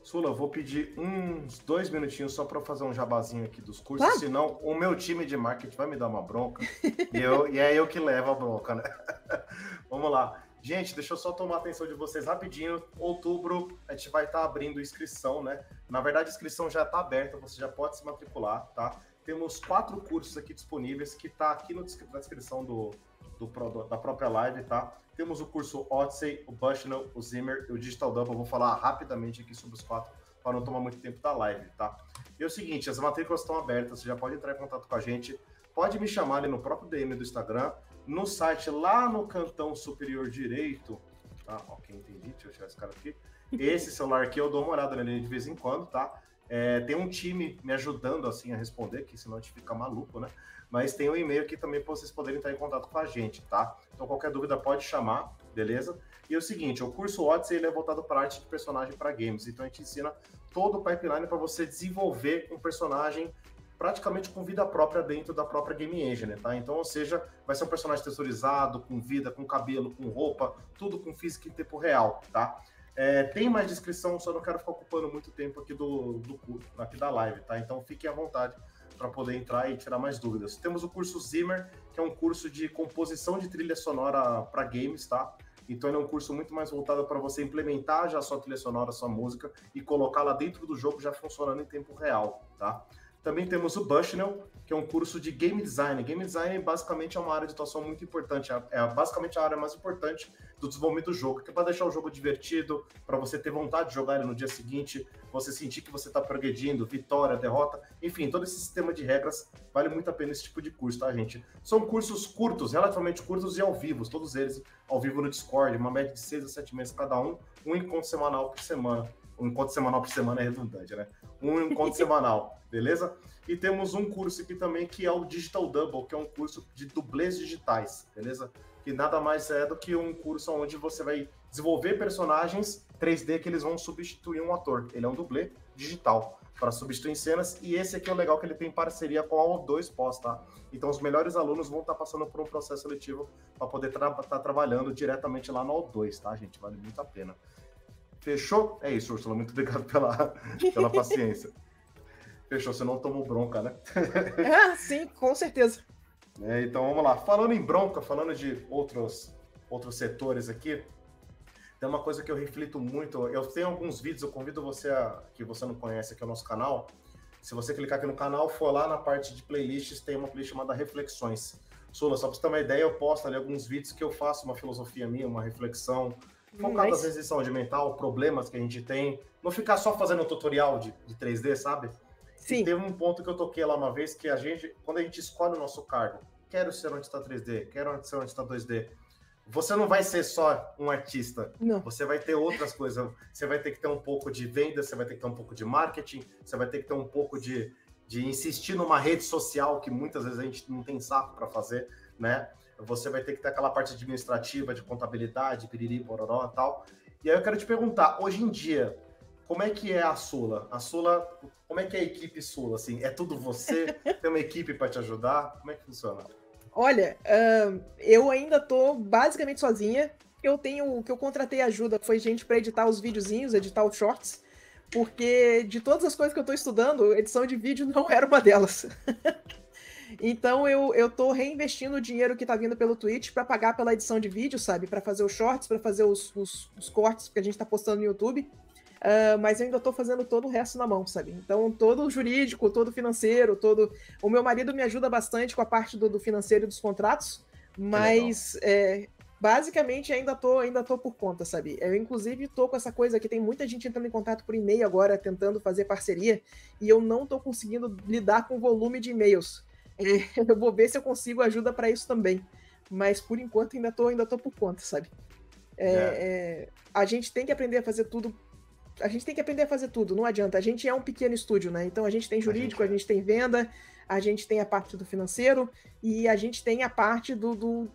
Sula, vou pedir uns dois minutinhos só para fazer um jabazinho aqui dos cursos, claro. senão o meu time de marketing vai me dar uma bronca e, eu, e é eu que levo a bronca, né? Vamos lá. Gente, deixa eu só tomar a atenção de vocês rapidinho. Outubro, a gente vai estar tá abrindo inscrição, né? Na verdade, a inscrição já está aberta, você já pode se matricular, tá? Temos quatro cursos aqui disponíveis que tá aqui no, na descrição do, do, da própria live, tá? Temos o curso Odyssey, o Bushnell, o Zimmer e o Digital Double. Eu vou falar rapidamente aqui sobre os quatro para não tomar muito tempo da live, tá? E é o seguinte, as matrículas estão abertas, você já pode entrar em contato com a gente. Pode me chamar ali no próprio DM do Instagram, no site lá no cantão superior direito, tá? Ok, entendi. Deixa eu tirar esse cara aqui. Esse celular aqui eu dou uma olhada nele de vez em quando, tá? É, tem um time me ajudando assim a responder, que senão a gente fica maluco, né? Mas tem um e-mail aqui também para vocês poderem estar em contato com a gente, tá? Então qualquer dúvida pode chamar, beleza? E é o seguinte, o curso Odyssey ele é voltado para arte de personagem para games, então a gente ensina todo o pipeline para você desenvolver um personagem praticamente com vida própria dentro da própria game engine, tá? Então, ou seja, vai ser um personagem texturizado, com vida, com cabelo, com roupa, tudo com física em tempo real, tá? É, tem mais descrição, só não quero ficar ocupando muito tempo aqui do, do aqui da live, tá? Então fiquem à vontade para poder entrar e tirar mais dúvidas. Temos o curso Zimmer, que é um curso de composição de trilha sonora para games, tá? Então ele é um curso muito mais voltado para você implementar já a sua trilha sonora, a sua música e colocá-la dentro do jogo já funcionando em tempo real, tá? Também temos o Bushnell, que é um curso de game design. Game design basicamente é uma área de atuação muito importante, é, é basicamente a área mais importante do desenvolvimento do jogo, que é para deixar o jogo divertido, para você ter vontade de jogar ele no dia seguinte, você sentir que você está progredindo, vitória, derrota, enfim, todo esse sistema de regras vale muito a pena esse tipo de curso, tá, gente? São cursos curtos, relativamente curtos e ao vivo, todos eles ao vivo no Discord, uma média de seis a sete meses cada um, um encontro semanal por semana um encontro semanal por semana é redundante, né? Um encontro semanal, beleza? E temos um curso aqui também que é o Digital Double, que é um curso de dublês digitais, beleza? Que nada mais é do que um curso onde você vai desenvolver personagens 3D que eles vão substituir um ator. Ele é um dublê digital para substituir cenas. E esse aqui é o legal que ele tem parceria com a O2 Pós, tá? Então os melhores alunos vão estar tá passando por um processo seletivo para poder estar tra tá trabalhando diretamente lá no O2, tá, gente? Vale muito a pena. Fechou? É isso, Ursula. Muito obrigado pela, pela paciência. Fechou, você não tomou bronca, né?
ah, sim, com certeza.
É, então vamos lá. Falando em bronca, falando de outros, outros setores aqui, tem uma coisa que eu reflito muito. Eu tenho alguns vídeos, eu convido você a, que você não conhece aqui o nosso canal. Se você clicar aqui no canal, for lá na parte de playlists, tem uma playlist chamada Reflexões. Sula, só para você ter uma ideia, eu posto ali alguns vídeos que eu faço uma filosofia minha, uma reflexão, focado às vezes em saúde mental, problemas que a gente tem. Não ficar só fazendo um tutorial de, de 3D, sabe? Sim. E teve um ponto que eu toquei lá uma vez que a gente, quando a gente escolhe o nosso cargo, quero ser um artista 3D, quero ser um artista 2D, você não vai ser só um artista. Não. Você vai ter outras coisas. Você vai ter que ter um pouco de venda, você vai ter que ter um pouco de marketing, você vai ter que ter um pouco de, de insistir numa rede social que muitas vezes a gente não tem saco para fazer, né? Você vai ter que ter aquela parte administrativa, de contabilidade, piriri, bororó e tal. E aí eu quero te perguntar, hoje em dia, como é que é a Sula? A Sula, como é que é a equipe Sula? Assim, é tudo você? Tem uma equipe para te ajudar? Como é que funciona?
Olha, uh, eu ainda tô basicamente sozinha. Eu tenho, que eu contratei ajuda foi gente para editar os videozinhos, editar os shorts, porque de todas as coisas que eu tô estudando, edição de vídeo não era uma delas. Então eu, eu tô reinvestindo o dinheiro que tá vindo pelo Twitch para pagar pela edição de vídeo, sabe? Para fazer os shorts, para fazer os, os, os, cortes que a gente tá postando no YouTube. Uh, mas eu ainda tô fazendo todo o resto na mão, sabe? Então, todo o jurídico, todo o financeiro, todo. O meu marido me ajuda bastante com a parte do, do financeiro e dos contratos, mas é, basicamente ainda tô, ainda tô por conta, sabe? Eu, inclusive, tô com essa coisa que tem muita gente entrando em contato por e-mail agora, tentando fazer parceria, e eu não tô conseguindo lidar com o volume de e-mails. É, eu vou ver se eu consigo ajuda para isso também. Mas por enquanto ainda tô, ainda tô por conta, sabe? É, é. É, a gente tem que aprender a fazer tudo. A gente tem que aprender a fazer tudo, não adianta. A gente é um pequeno estúdio, né? Então a gente tem jurídico, a gente, a gente tem venda, a gente tem a parte do financeiro e a gente tem a parte do, do,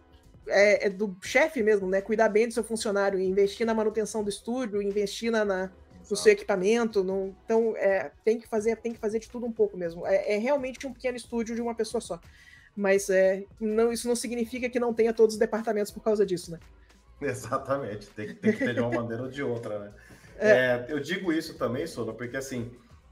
é, é do chefe mesmo, né? Cuidar bem do seu funcionário, investir na manutenção do estúdio, investir na, na no seu equipamento. No, então, é, tem, que fazer, tem que fazer de tudo um pouco mesmo. É, é realmente um pequeno estúdio de uma pessoa só. Mas é, não, isso não significa que não tenha todos os departamentos por causa disso, né?
Exatamente, tem, tem que ter de uma maneira ou de outra, né? É. é. eu digo isso também, Sola, porque assim,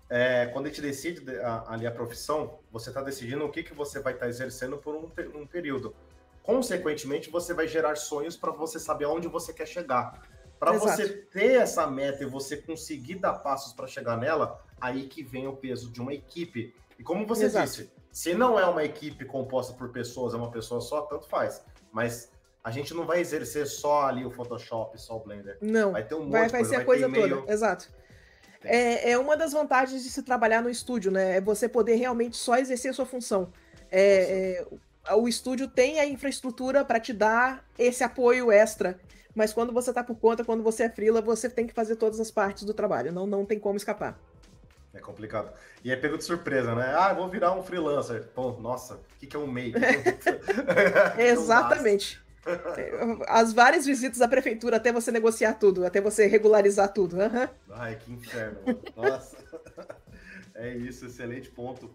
é, quando a gente decide ali a profissão, você está decidindo o que, que você vai estar tá exercendo por um, um período. Consequentemente, você vai gerar sonhos para você saber aonde você quer chegar. Para você ter essa meta e você conseguir dar passos para chegar nela, aí que vem o peso de uma equipe. E como você Exato. disse, se não é uma equipe composta por pessoas, é uma pessoa só, tanto faz. Mas a gente não vai exercer só ali o Photoshop, só o Blender.
Não. Vai ter um monte vai, vai ser a coisa toda. Exato. É, é uma das vantagens de se trabalhar no estúdio, né? É você poder realmente só exercer a sua função. É, é, o estúdio tem a infraestrutura para te dar esse apoio extra. Mas quando você tá por conta, quando você é frila, você tem que fazer todas as partes do trabalho. Não, não tem como escapar.
É complicado. E é pego de surpresa, né? Ah, vou virar um freelancer. Pô, nossa, o que, que é um MEI?
Exatamente. As várias visitas à prefeitura até você negociar tudo, até você regularizar tudo. Uhum.
Ai, que inferno. Nossa. É isso, excelente ponto.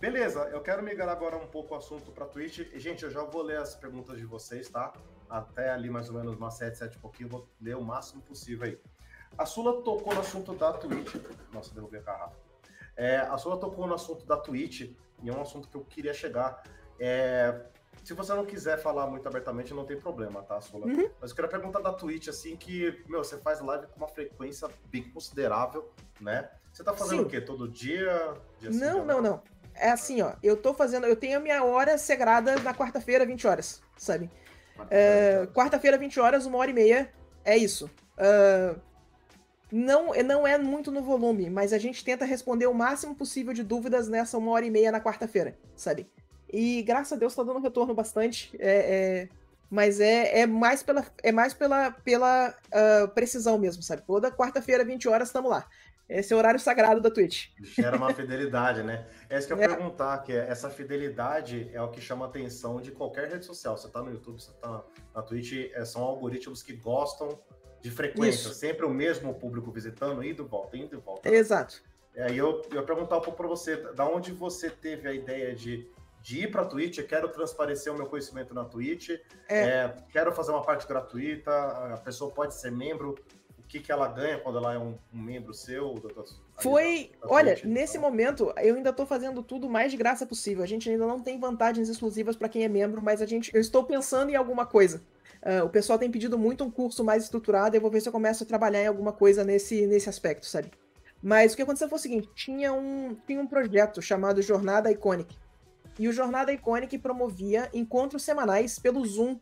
Beleza, eu quero migrar agora um pouco o assunto para Twitch. Gente, eu já vou ler as perguntas de vocês, tá? Até ali mais ou menos umas 7, 7 e pouquinho, eu vou ler o máximo possível aí. A Sula tocou no assunto da Twitch. Nossa, derrubei a garrafa. É, a Sula tocou no assunto da Twitch, e é um assunto que eu queria chegar. É, se você não quiser falar muito abertamente, não tem problema, tá, Sula? Uhum. Mas eu queria perguntar da Twitch, assim, que, meu, você faz live com uma frequência bem considerável, né? Você tá fazendo Sim. o quê? Todo dia? dia
não, não, não. É assim, ó. Eu tô fazendo. Eu tenho a minha hora sagrada na quarta-feira, 20 horas, sabe? Quarta-feira, é, 20 horas, uma hora e meia. É isso. Uh, não, não é muito no volume, mas a gente tenta responder o máximo possível de dúvidas nessa uma hora e meia na quarta-feira, sabe? E graças a Deus tá dando retorno bastante. É, é, mas é, é mais pela, é mais pela, pela uh, precisão mesmo, sabe? Toda quarta-feira, 20 horas, estamos lá. Esse é o horário sagrado da Twitch.
Gera uma fidelidade, né? É isso que eu ia é. perguntar, que é, essa fidelidade é o que chama a atenção de qualquer rede social. Você tá no YouTube, você tá na Twitch, é, são algoritmos que gostam de frequência, Isso. sempre o mesmo público visitando, indo e volta, indo e volta.
Exato.
É, e eu, eu ia perguntar um pouco para você, da onde você teve a ideia de, de ir para a Twitch? quero transparecer o meu conhecimento na Twitch, é. É, quero fazer uma parte gratuita, a pessoa pode ser membro, que, que ela ganha quando ela é um, um membro seu? Da,
Foi, da, da olha, Twitch, nesse então. momento eu ainda estou fazendo tudo mais de graça possível. A gente ainda não tem vantagens exclusivas para quem é membro, mas a gente, eu estou pensando em alguma coisa. Uh, o pessoal tem pedido muito um curso mais estruturado, e eu vou ver se eu começo a trabalhar em alguma coisa nesse, nesse aspecto, sabe? Mas o que aconteceu foi o seguinte: tinha um, tinha um projeto chamado Jornada Iconic. E o Jornada Iconic promovia encontros semanais pelo Zoom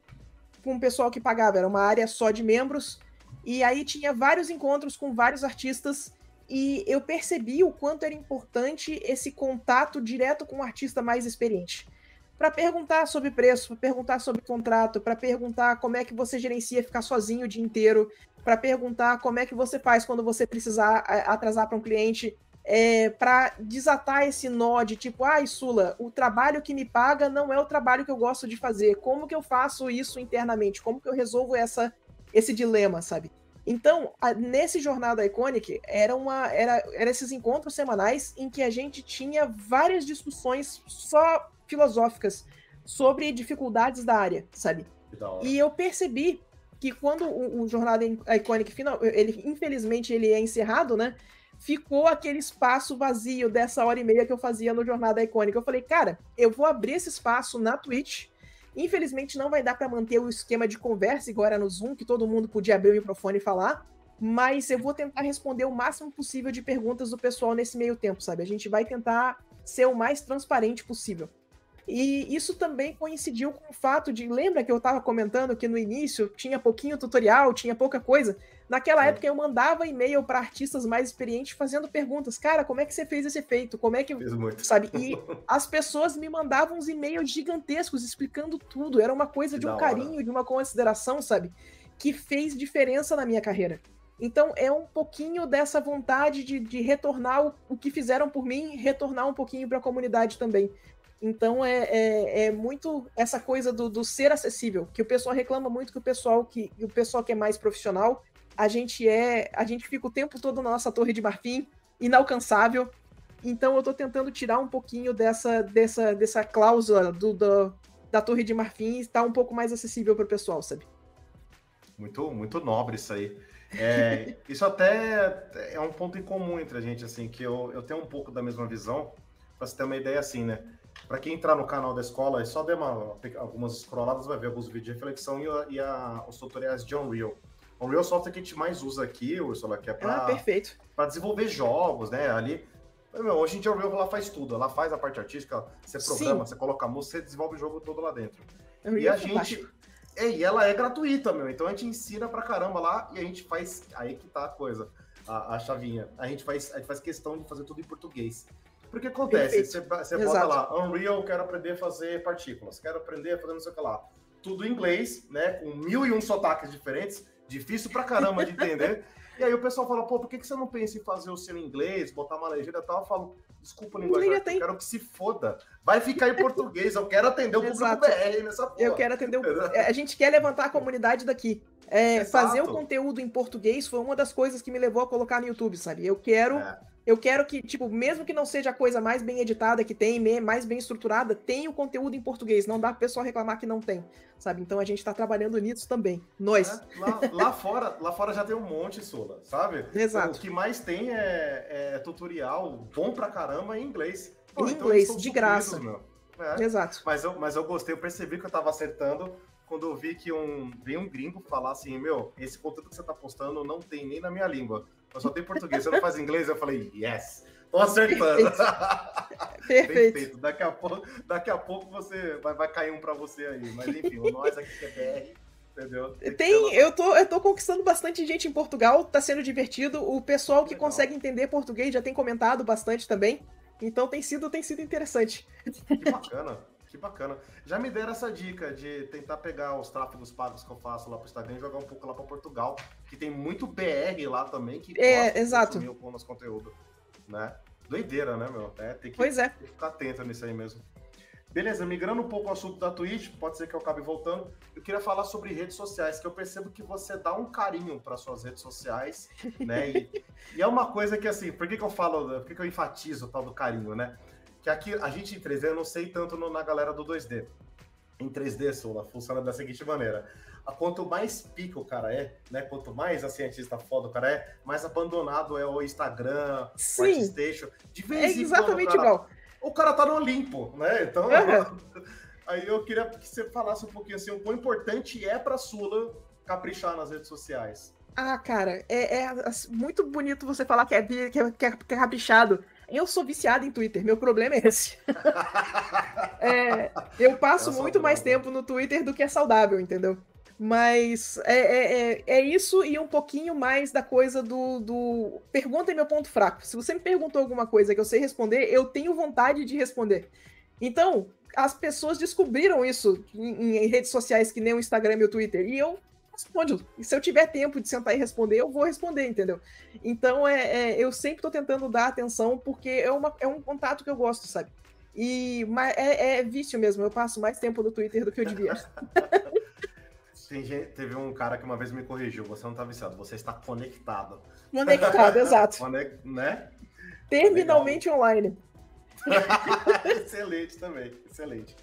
com o pessoal que pagava. Era uma área só de membros. E aí tinha vários encontros com vários artistas. E eu percebi o quanto era importante esse contato direto com o artista mais experiente para perguntar sobre preço, para perguntar sobre contrato, para perguntar como é que você gerencia ficar sozinho o dia inteiro, para perguntar como é que você faz quando você precisar atrasar para um cliente, é, para desatar esse nó de tipo, ai, ah, Sula, o trabalho que me paga não é o trabalho que eu gosto de fazer. Como que eu faço isso internamente? Como que eu resolvo essa, esse dilema, sabe? Então, a, nesse Jornada Iconic, era, uma, era, era esses encontros semanais em que a gente tinha várias discussões só filosóficas sobre dificuldades da área, sabe? E eu percebi que quando o, o Jornada Iconic final, ele infelizmente ele é encerrado, né? Ficou aquele espaço vazio dessa hora e meia que eu fazia no Jornada Icônica. Eu falei, cara, eu vou abrir esse espaço na Twitch. Infelizmente não vai dar para manter o esquema de conversa igual era no Zoom, que todo mundo podia abrir o microfone e falar, mas eu vou tentar responder o máximo possível de perguntas do pessoal nesse meio tempo, sabe? A gente vai tentar ser o mais transparente possível. E isso também coincidiu com o fato de, lembra que eu estava comentando que no início tinha pouquinho tutorial, tinha pouca coisa? Naquela é. época eu mandava e-mail para artistas mais experientes fazendo perguntas. Cara, como é que você fez esse efeito? Como é que.
Fiz muito.
Sabe? E as pessoas me mandavam uns e-mails gigantescos explicando tudo. Era uma coisa que de um carinho, hora. de uma consideração, sabe? Que fez diferença na minha carreira. Então é um pouquinho dessa vontade de, de retornar o, o, que fizeram por mim, retornar um pouquinho para a comunidade também. Então é, é, é, muito essa coisa do, do, ser acessível, que o pessoal reclama muito que o pessoal que o pessoal que é mais profissional, a gente é, a gente fica o tempo todo na nossa torre de marfim, inalcançável. Então eu estou tentando tirar um pouquinho dessa dessa dessa cláusula do, do da torre de marfim e estar um pouco mais acessível para o pessoal, sabe?
Muito muito nobre isso aí. É, isso até é um ponto em comum entre a gente, assim, que eu, eu tenho um pouco da mesma visão, para você ter uma ideia assim, né? Para quem entrar no canal da escola, é só uma, algumas scrolladas, vai ver alguns vídeos de reflexão e, e a, os tutoriais de Unreal. Unreal é o software que a gente mais usa aqui, Ursula, que é para
ah,
desenvolver jogos, né? Ali, meu, hoje em dia a Unreal ela faz tudo, ela faz a parte artística, você programa, Sim. você coloca a música, você desenvolve o jogo todo lá dentro. Unreal e a é gente. É, e ela é gratuita, meu. Então a gente ensina pra caramba lá e a gente faz. Aí que tá a coisa, a, a chavinha. A gente, faz, a gente faz questão de fazer tudo em português. Porque acontece, você, você bota lá, Unreal, quero aprender a fazer partículas, quero aprender a fazer não sei o que lá. Tudo em inglês, né? Com mil e um sotaques diferentes, difícil pra caramba de entender. E aí o pessoal fala, pô, por que, que você não pensa em fazer o seu inglês, botar uma legenda e tal? Eu falo, desculpa linguagem, eu quero que se foda. Vai ficar em português, eu quero atender o público BR nessa porra.
Eu quero atender o... A gente quer levantar a comunidade daqui. É, fazer o conteúdo em português foi uma das coisas que me levou a colocar no YouTube, sabe? Eu quero... É eu quero que, tipo, mesmo que não seja a coisa mais bem editada que tem, mais bem estruturada, tenha o conteúdo em português. Não dá pro pessoal reclamar que não tem, sabe? Então a gente tá trabalhando nisso também. Nós.
É, lá, lá, fora, lá fora já tem um monte, Sula, sabe?
Exato.
O que mais tem é, é tutorial bom pra caramba em inglês.
Pô, em então inglês, de graça.
É. Exato. Mas eu, mas eu gostei, eu percebi que eu tava acertando quando eu vi que um, veio um gringo falar assim, meu, esse conteúdo que você tá postando não tem nem na minha língua. Eu só tenho português. Você não faz inglês? Eu falei, yes. Tô acertando.
Perfeito. Perfeito.
Daqui a pouco, daqui a pouco você vai, vai cair um para você aí. Mas enfim, nós aqui que é BR. Entendeu?
Tem, Tem eu, tô, eu tô conquistando bastante gente em Portugal, tá sendo divertido. O pessoal que Legal. consegue entender português já tem comentado bastante também. Então tem sido, tem sido interessante.
Que bacana. Que bacana. Já me deram essa dica de tentar pegar os tráfegos pagos que eu faço lá pro Instagram e jogar um pouco lá para Portugal, que tem muito BR lá também que
é, exato.
o nosso conteúdo, né? Doideira, né, meu? É, tem que,
pois é.
Tem que ficar atento nisso aí mesmo. Beleza, migrando um pouco ao assunto da Twitch, pode ser que eu acabe voltando. Eu queria falar sobre redes sociais, que eu percebo que você dá um carinho para suas redes sociais, né? E, e, é uma coisa que, assim, por que, que eu falo, por que, que eu enfatizo o tal do carinho, né? Que aqui a gente em 3D eu não sei tanto no, na galera do 2D. Em 3D, Sula, funciona da seguinte maneira. A quanto mais pica o cara é, né? Quanto mais a cientista foda o cara é, mais abandonado é o Instagram, Sim. o Artstation.
De vez é em exatamente quando, cara, igual.
O cara tá no Olimpo, né? Então, uhum. aí eu queria que você falasse um pouquinho assim, o quão importante é pra Sula caprichar nas redes sociais.
Ah, cara, é, é muito bonito você falar que é, que é, que é, que é caprichado. Eu sou viciado em Twitter, meu problema é esse. é, eu passo eu muito mais tempo no Twitter do que é saudável, entendeu? Mas é, é, é, é, isso e um pouquinho mais da coisa do, do. Pergunta é meu ponto fraco. Se você me perguntou alguma coisa que eu sei responder, eu tenho vontade de responder. Então, as pessoas descobriram isso em, em redes sociais que nem o Instagram e o Twitter. E eu respondo. E se eu tiver tempo de sentar e responder, eu vou responder, entendeu? Então, é, é eu sempre estou tentando dar atenção, porque é, uma, é um contato que eu gosto, sabe? E mas é, é vício mesmo, eu passo mais tempo no Twitter do que eu devia.
Gente, teve um cara que uma vez me corrigiu, você não está viciado, você está conectado.
Conectado, exato.
Conect, né?
Terminalmente Legal. online.
excelente também, excelente.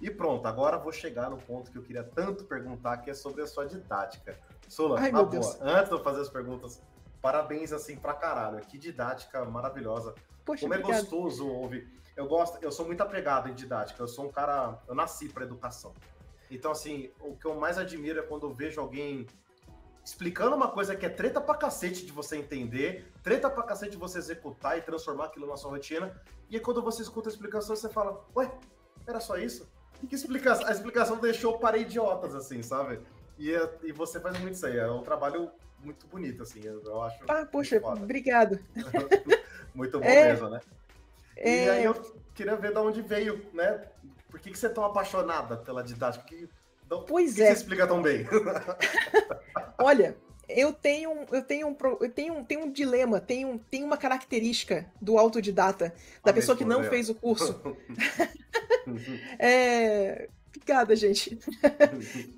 E pronto, agora vou chegar no ponto que eu queria tanto perguntar, que é sobre a sua didática. Sula, Ai, na boa, Deus. antes de eu fazer as perguntas, parabéns assim pra caralho. Que didática maravilhosa. Poxa, Como é obrigado. gostoso ouvir. Eu gosto, eu sou muito apegado em didática. Eu sou um cara, eu nasci para educação. Então assim, o que eu mais admiro é quando eu vejo alguém explicando uma coisa que é treta pra cacete de você entender, treta pra cacete de você executar e transformar aquilo na sua rotina. E aí, quando você escuta a explicação, você fala, ué, era só isso? Que explicação, a explicação deixou para idiotas, assim, sabe? E, e você faz muito isso aí, é um trabalho muito bonito, assim, eu acho.
Ah, poxa, obrigado.
muito bom é, mesmo, né? É... E aí eu queria ver de onde veio, né? Por que, que você é tão apaixonada pela didática? Que,
pois
que
é.
você explica tão bem?
Olha, eu tenho, eu tenho um, eu tenho, tenho um dilema, tenho, tenho uma característica do autodidata, da pessoa que não fez o curso. é, obrigada, gente.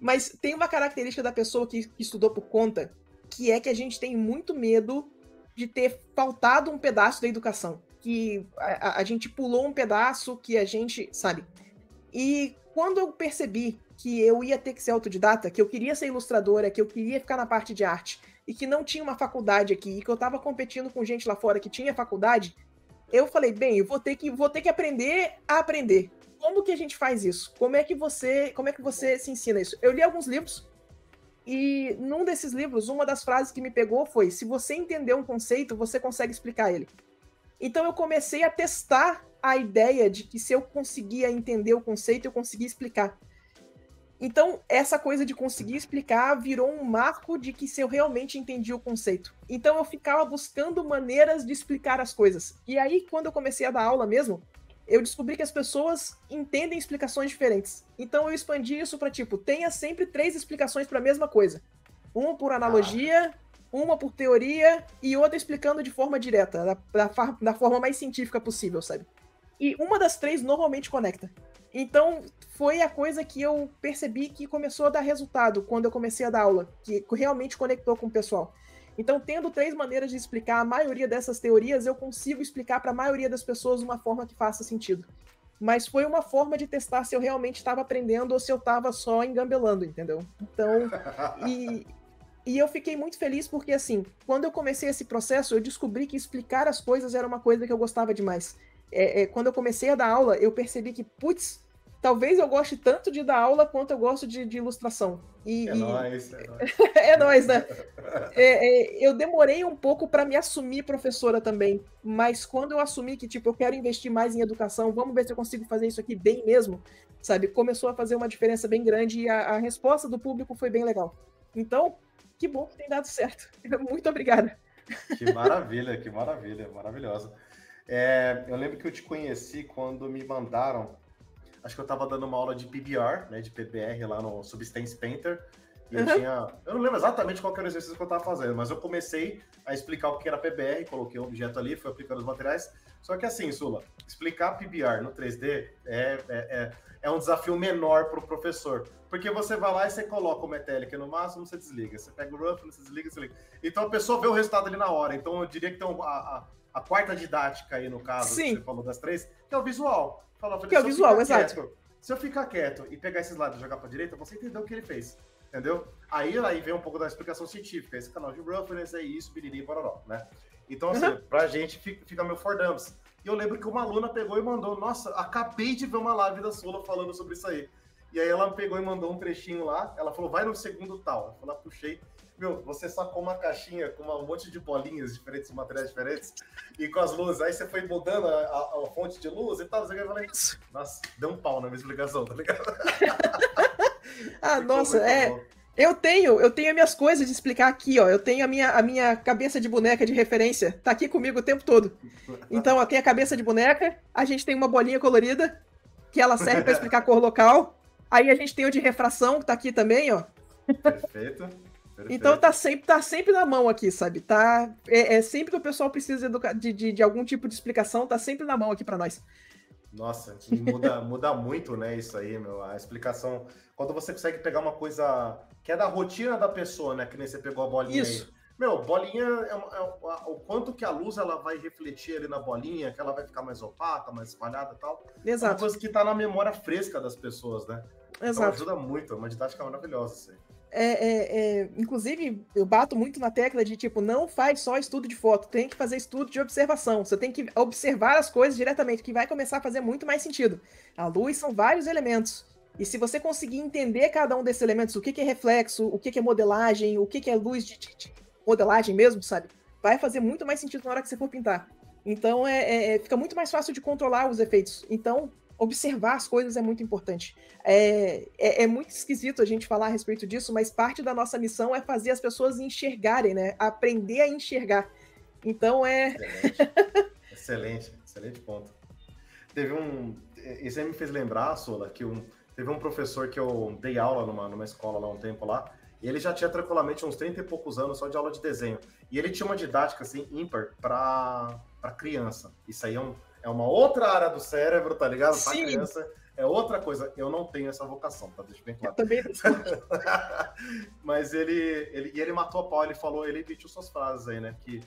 Mas tem uma característica da pessoa que, estudou por conta, que é que a gente tem muito medo de ter faltado um pedaço da educação. Que a, a gente pulou um pedaço que a gente, sabe? E quando eu percebi que eu ia ter que ser autodidata, que eu queria ser ilustradora, que eu queria ficar na parte de arte e que não tinha uma faculdade aqui e que eu tava competindo com gente lá fora que tinha faculdade, eu falei, bem, eu vou ter que vou ter que aprender a aprender. Como que a gente faz isso? Como é que você, como é que você se ensina isso? Eu li alguns livros e num desses livros, uma das frases que me pegou foi: se você entender um conceito, você consegue explicar ele. Então eu comecei a testar a ideia de que se eu conseguia entender o conceito, eu conseguia explicar. Então, essa coisa de conseguir explicar virou um marco de que se eu realmente entendi o conceito. Então, eu ficava buscando maneiras de explicar as coisas. E aí, quando eu comecei a dar aula mesmo, eu descobri que as pessoas entendem explicações diferentes. Então, eu expandi isso para tipo, tenha sempre três explicações para a mesma coisa: uma por analogia, uma por teoria e outra explicando de forma direta, da, da, da forma mais científica possível, sabe? E uma das três normalmente conecta. Então, foi a coisa que eu percebi que começou a dar resultado quando eu comecei a dar aula, que realmente conectou com o pessoal. Então, tendo três maneiras de explicar a maioria dessas teorias, eu consigo explicar para a maioria das pessoas uma forma que faça sentido. Mas foi uma forma de testar se eu realmente estava aprendendo ou se eu estava só engambelando, entendeu? Então, e, e eu fiquei muito feliz porque, assim, quando eu comecei esse processo, eu descobri que explicar as coisas era uma coisa que eu gostava demais é, é, quando eu comecei a dar aula, eu percebi que, putz, talvez eu goste tanto de dar aula quanto eu gosto de, de ilustração.
E, é e... nóis,
é nóis. é nóis, né? É, é, eu demorei um pouco para me assumir professora também, mas quando eu assumi que, tipo, eu quero investir mais em educação, vamos ver se eu consigo fazer isso aqui bem mesmo, sabe? Começou a fazer uma diferença bem grande e a, a resposta do público foi bem legal. Então, que bom que tem dado certo. Muito obrigada.
Que maravilha, que maravilha, maravilhosa. É, eu lembro que eu te conheci quando me mandaram. Acho que eu estava dando uma aula de PBR, né? De PBR lá no Substance Painter. E uhum. eu tinha. Eu não lembro exatamente qual era o exercício que eu estava fazendo, mas eu comecei a explicar o que era PBR, coloquei o um objeto ali, fui aplicando os materiais. Só que assim, Sula, explicar PBR no 3D é, é, é, é um desafio menor para o professor. Porque você vai lá e você coloca o Metallic no máximo, você desliga. Você pega o Rough, você desliga, você liga. Então a pessoa vê o resultado ali na hora. Então eu diria que tem um, a, a quarta didática aí, no caso, Sim. que você falou das três, que é o visual.
Fala, que é o visual, exato.
Quieto, se eu ficar quieto e pegar esses lados e jogar pra direita, você entendeu o que ele fez. Entendeu? Aí, aí vem um pouco da explicação científica. Esse canal de reference é isso, biriri, bororó, né? Então, assim, uhum. pra gente fica, fica meu for dumps. E eu lembro que uma aluna pegou e mandou, nossa, acabei de ver uma live da Sula falando sobre isso aí. E aí ela pegou e mandou um trechinho lá, ela falou, vai no segundo tal. Eu falei, puxei, meu, você sacou uma caixinha com um monte de bolinhas diferentes, materiais diferentes, e com as luzes. Aí você foi mudando a, a, a fonte de luz e tal. Você falei, nossa, deu um pau na minha explicação, tá ligado?
ah, Ficou nossa, é. Bom. Eu tenho, eu tenho as minhas coisas de explicar aqui, ó. Eu tenho a minha, a minha cabeça de boneca de referência. Tá aqui comigo o tempo todo. Então, ó, tem a cabeça de boneca, a gente tem uma bolinha colorida, que ela serve para explicar a cor local. Aí a gente tem o de refração, que tá aqui também, ó.
Perfeito.
Então tá sempre, tá sempre na mão aqui, sabe? Tá, é, é sempre que o pessoal precisa de, de, de, algum tipo de explicação, tá sempre na mão aqui para nós.
Nossa, muda, muda muito, né? Isso aí, meu. A explicação. Quando você consegue pegar uma coisa que é da rotina da pessoa, né? Que nem você pegou a bolinha isso. aí. Meu, bolinha é, é, o quanto que a luz ela vai refletir ali na bolinha, que ela vai ficar mais opaca, mais espalhada e tal.
Exato. É
uma coisa que tá na memória fresca das pessoas, né? Então, Exato. Então ajuda muito, é uma didática maravilhosa isso aí.
É, é, é, inclusive, eu bato muito na tecla de tipo, não faz só estudo de foto, tem que fazer estudo de observação. Você tem que observar as coisas diretamente, que vai começar a fazer muito mais sentido. A luz são vários elementos. E se você conseguir entender cada um desses elementos, o que, que é reflexo, o que, que é modelagem, o que, que é luz de, de, de, modelagem mesmo, sabe? Vai fazer muito mais sentido na hora que você for pintar. Então é, é, é fica muito mais fácil de controlar os efeitos. Então, observar as coisas é muito importante. É, é, é, muito esquisito a gente falar a respeito disso, mas parte da nossa missão é fazer as pessoas enxergarem, né? Aprender a enxergar. Então é.
Excelente, excelente, excelente ponto. Teve um. Isso aí me fez lembrar, Sola, que um, teve um professor que eu dei aula numa, numa escola lá um tempo lá, e ele já tinha tranquilamente uns 30 e poucos anos só de aula de desenho. E ele tinha uma didática assim ímpar para criança. Isso aí é um é uma outra área do cérebro, tá ligado? Sim. Pra criança é outra coisa. Eu não tenho essa vocação, tá? Deixa bem claro.
Eu também
Mas ele, ele, e ele matou a pau, ele falou, ele repetiu suas frases aí, né? Que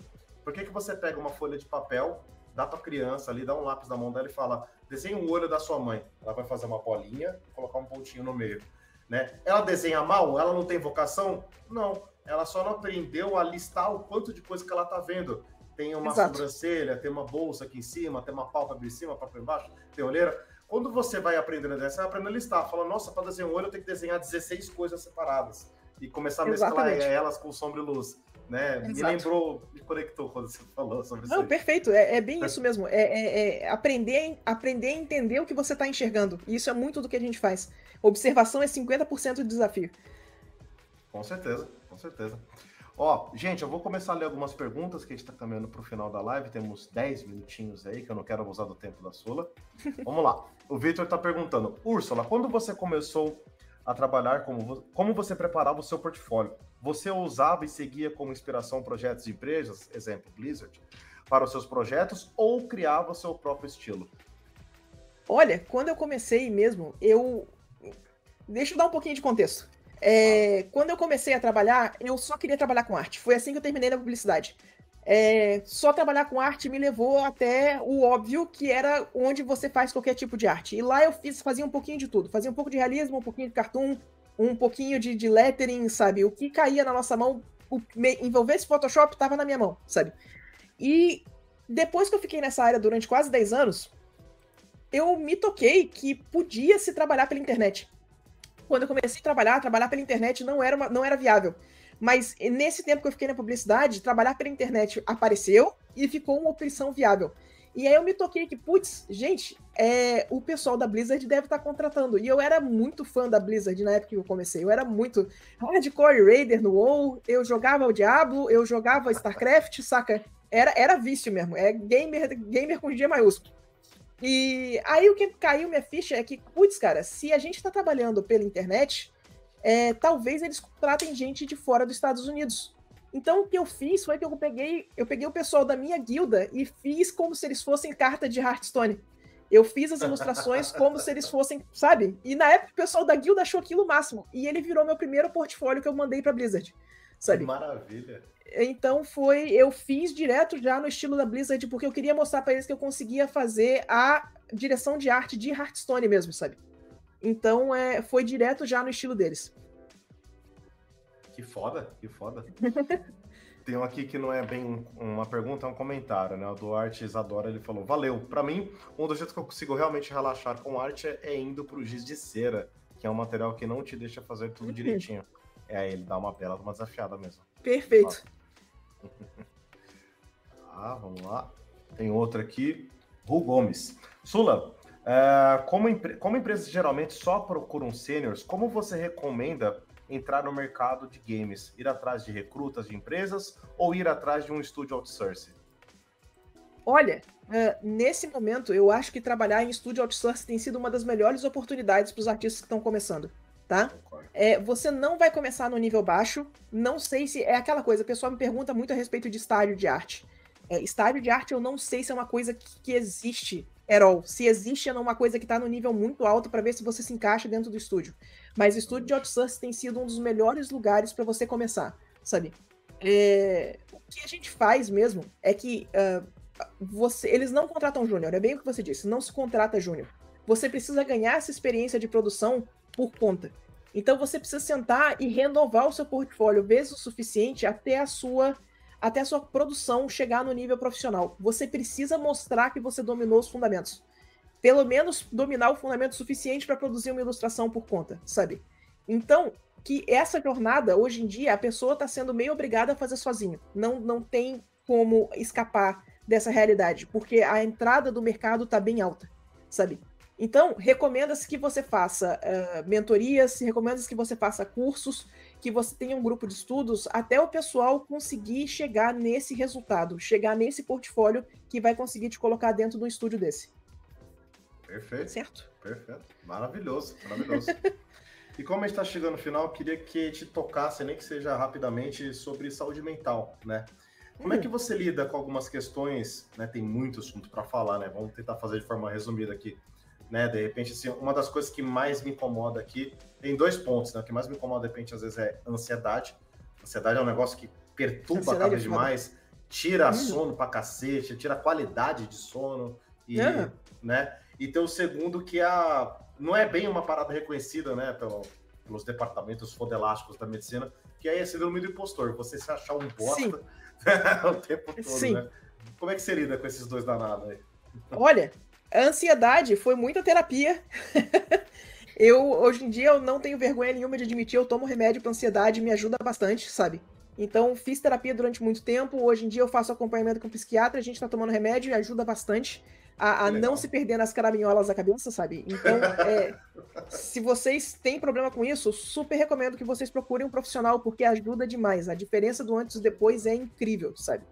por que, que você pega uma folha de papel, dá pra criança ali, dá um lápis na mão dela e fala, desenha o olho da sua mãe. Ela vai fazer uma bolinha, colocar um pontinho no meio. Né? Ela desenha mal? Ela não tem vocação? Não. Ela só não aprendeu a listar o quanto de coisa que ela tá vendo tem uma Exato. sobrancelha, tem uma bolsa aqui em cima, tem uma pálpebra em cima, pálpebra embaixo, tem olheira. Quando você vai aprendendo a desenhar, você vai aprendendo a listar. Fala, nossa, para desenhar um olho eu tenho que desenhar 16 coisas separadas. E começar a mesclar elas com sombra e luz. Né? Me lembrou, me conectou quando você falou sobre isso.
Não, perfeito, é, é bem isso mesmo. É, é, é, aprender, aprender a entender o que você está enxergando. E isso é muito do que a gente faz. Observação é 50% de desafio.
Com certeza, com certeza. Ó, gente, eu vou começar a ler algumas perguntas que a gente está caminhando para o final da live. Temos 10 minutinhos aí, que eu não quero abusar do tempo da Sula. Vamos lá. O Victor está perguntando: Úrsula, quando você começou a trabalhar, como, como você preparava o seu portfólio? Você usava e seguia como inspiração projetos de empresas, exemplo, Blizzard, para os seus projetos ou criava o seu próprio estilo?
Olha, quando eu comecei mesmo, eu. Deixa eu dar um pouquinho de contexto. É, quando eu comecei a trabalhar, eu só queria trabalhar com arte. Foi assim que eu terminei na publicidade. É, só trabalhar com arte me levou até o óbvio, que era onde você faz qualquer tipo de arte. E lá eu fiz, fazia um pouquinho de tudo. Fazia um pouco de realismo, um pouquinho de cartoon, um pouquinho de, de lettering, sabe? O que caía na nossa mão, o, me, envolvesse Photoshop, estava na minha mão, sabe? E depois que eu fiquei nessa área durante quase 10 anos, eu me toquei que podia se trabalhar pela internet quando eu comecei a trabalhar, trabalhar pela internet não era, uma, não era viável. Mas nesse tempo que eu fiquei na publicidade, trabalhar pela internet apareceu e ficou uma opção viável. E aí eu me toquei que, putz, gente, é, o pessoal da Blizzard deve estar tá contratando. E eu era muito fã da Blizzard na época que eu comecei. Eu era muito hardcore Raider no WoW, eu jogava o Diablo, eu jogava StarCraft, saca? Era, era vício mesmo, é gamer, gamer com G maiúsculo. E aí o que caiu minha ficha é que, putz, cara, se a gente está trabalhando pela internet, é, talvez eles contratem gente de fora dos Estados Unidos. Então o que eu fiz foi que eu peguei, eu peguei o pessoal da minha guilda e fiz como se eles fossem carta de Hearthstone. Eu fiz as ilustrações como se eles fossem, sabe? E na época o pessoal da guilda achou aquilo o máximo. E ele virou meu primeiro portfólio que eu mandei pra Blizzard. Sabe?
Que maravilha.
Então foi, eu fiz direto já no estilo da Blizzard, porque eu queria mostrar para eles que eu conseguia fazer a direção de arte de Hearthstone mesmo, sabe? Então é, foi direto já no estilo deles.
Que foda, que foda. Tem um aqui que não é bem uma pergunta, é um comentário, né? O Duarte Isadora, ele falou, valeu. Para mim, um dos jeitos que eu consigo realmente relaxar com arte é, é indo pro giz de cera, que é um material que não te deixa fazer tudo uhum. direitinho. É, ele dá uma bela, uma desafiada mesmo.
Perfeito.
Ah, vamos lá. Tem outra aqui. Ru Gomes. Sula, é, como, como empresas geralmente só procuram seniors, como você recomenda entrar no mercado de games? Ir atrás de recrutas de empresas ou ir atrás de um estúdio outsourcing?
Olha, uh, nesse momento eu acho que trabalhar em estúdio outsourcing tem sido uma das melhores oportunidades para os artistas que estão começando tá? É, você não vai começar no nível baixo. Não sei se é aquela coisa. O pessoal me pergunta muito a respeito de estádio de arte. É, estádio de arte eu não sei se é uma coisa que, que existe at all. Se existe, é uma coisa que está no nível muito alto para ver se você se encaixa dentro do estúdio. Mas o estúdio de outsourcing tem sido um dos melhores lugares para você começar, sabe? É, o que a gente faz mesmo é que uh, você, eles não contratam júnior, é bem o que você disse, não se contrata júnior. Você precisa ganhar essa experiência de produção por conta. Então você precisa sentar e renovar o seu portfólio vezes o suficiente até a sua até a sua produção chegar no nível profissional. Você precisa mostrar que você dominou os fundamentos. Pelo menos dominar o fundamento suficiente para produzir uma ilustração por conta, sabe? Então, que essa jornada, hoje em dia, a pessoa está sendo meio obrigada a fazer sozinho. Não, não tem como escapar dessa realidade, porque a entrada do mercado está bem alta, sabe? Então, recomenda-se que você faça uh, mentorias, recomenda-se que você faça cursos, que você tenha um grupo de estudos, até o pessoal conseguir chegar nesse resultado, chegar nesse portfólio que vai conseguir te colocar dentro de um estúdio desse.
Perfeito.
Certo?
Perfeito. Maravilhoso, maravilhoso. e como a gente está chegando no final, eu queria que te tocasse, nem que seja rapidamente, sobre saúde mental, né? Como é que você lida com algumas questões, né? Tem muito assunto para falar, né? Vamos tentar fazer de forma resumida aqui né? De repente, assim, uma das coisas que mais me incomoda aqui tem dois pontos, né? O que mais me incomoda, de repente, às vezes é ansiedade. Ansiedade é um negócio que perturba ansiedade a cabeça é demais, tira uhum. sono pra cacete, tira qualidade de sono e, uhum. né? E tem o segundo que é a, não é bem uma parada reconhecida, né, pelo, pelos departamentos fodelásticos da medicina, que é a síndrome do impostor, você se achar um bosta o tempo todo, Sim. né? Como é que você lida com esses dois danados aí?
Olha, a ansiedade foi muita terapia. eu, hoje em dia, eu não tenho vergonha nenhuma de admitir, eu tomo remédio para ansiedade, me ajuda bastante, sabe? Então, fiz terapia durante muito tempo. Hoje em dia, eu faço acompanhamento com psiquiatra, a gente tá tomando remédio e ajuda bastante. a, a não se perder nas caraminholas da cabeça, sabe? Então, é, se vocês têm problema com isso, super recomendo que vocês procurem um profissional, porque ajuda demais. A diferença do antes e depois é incrível, sabe?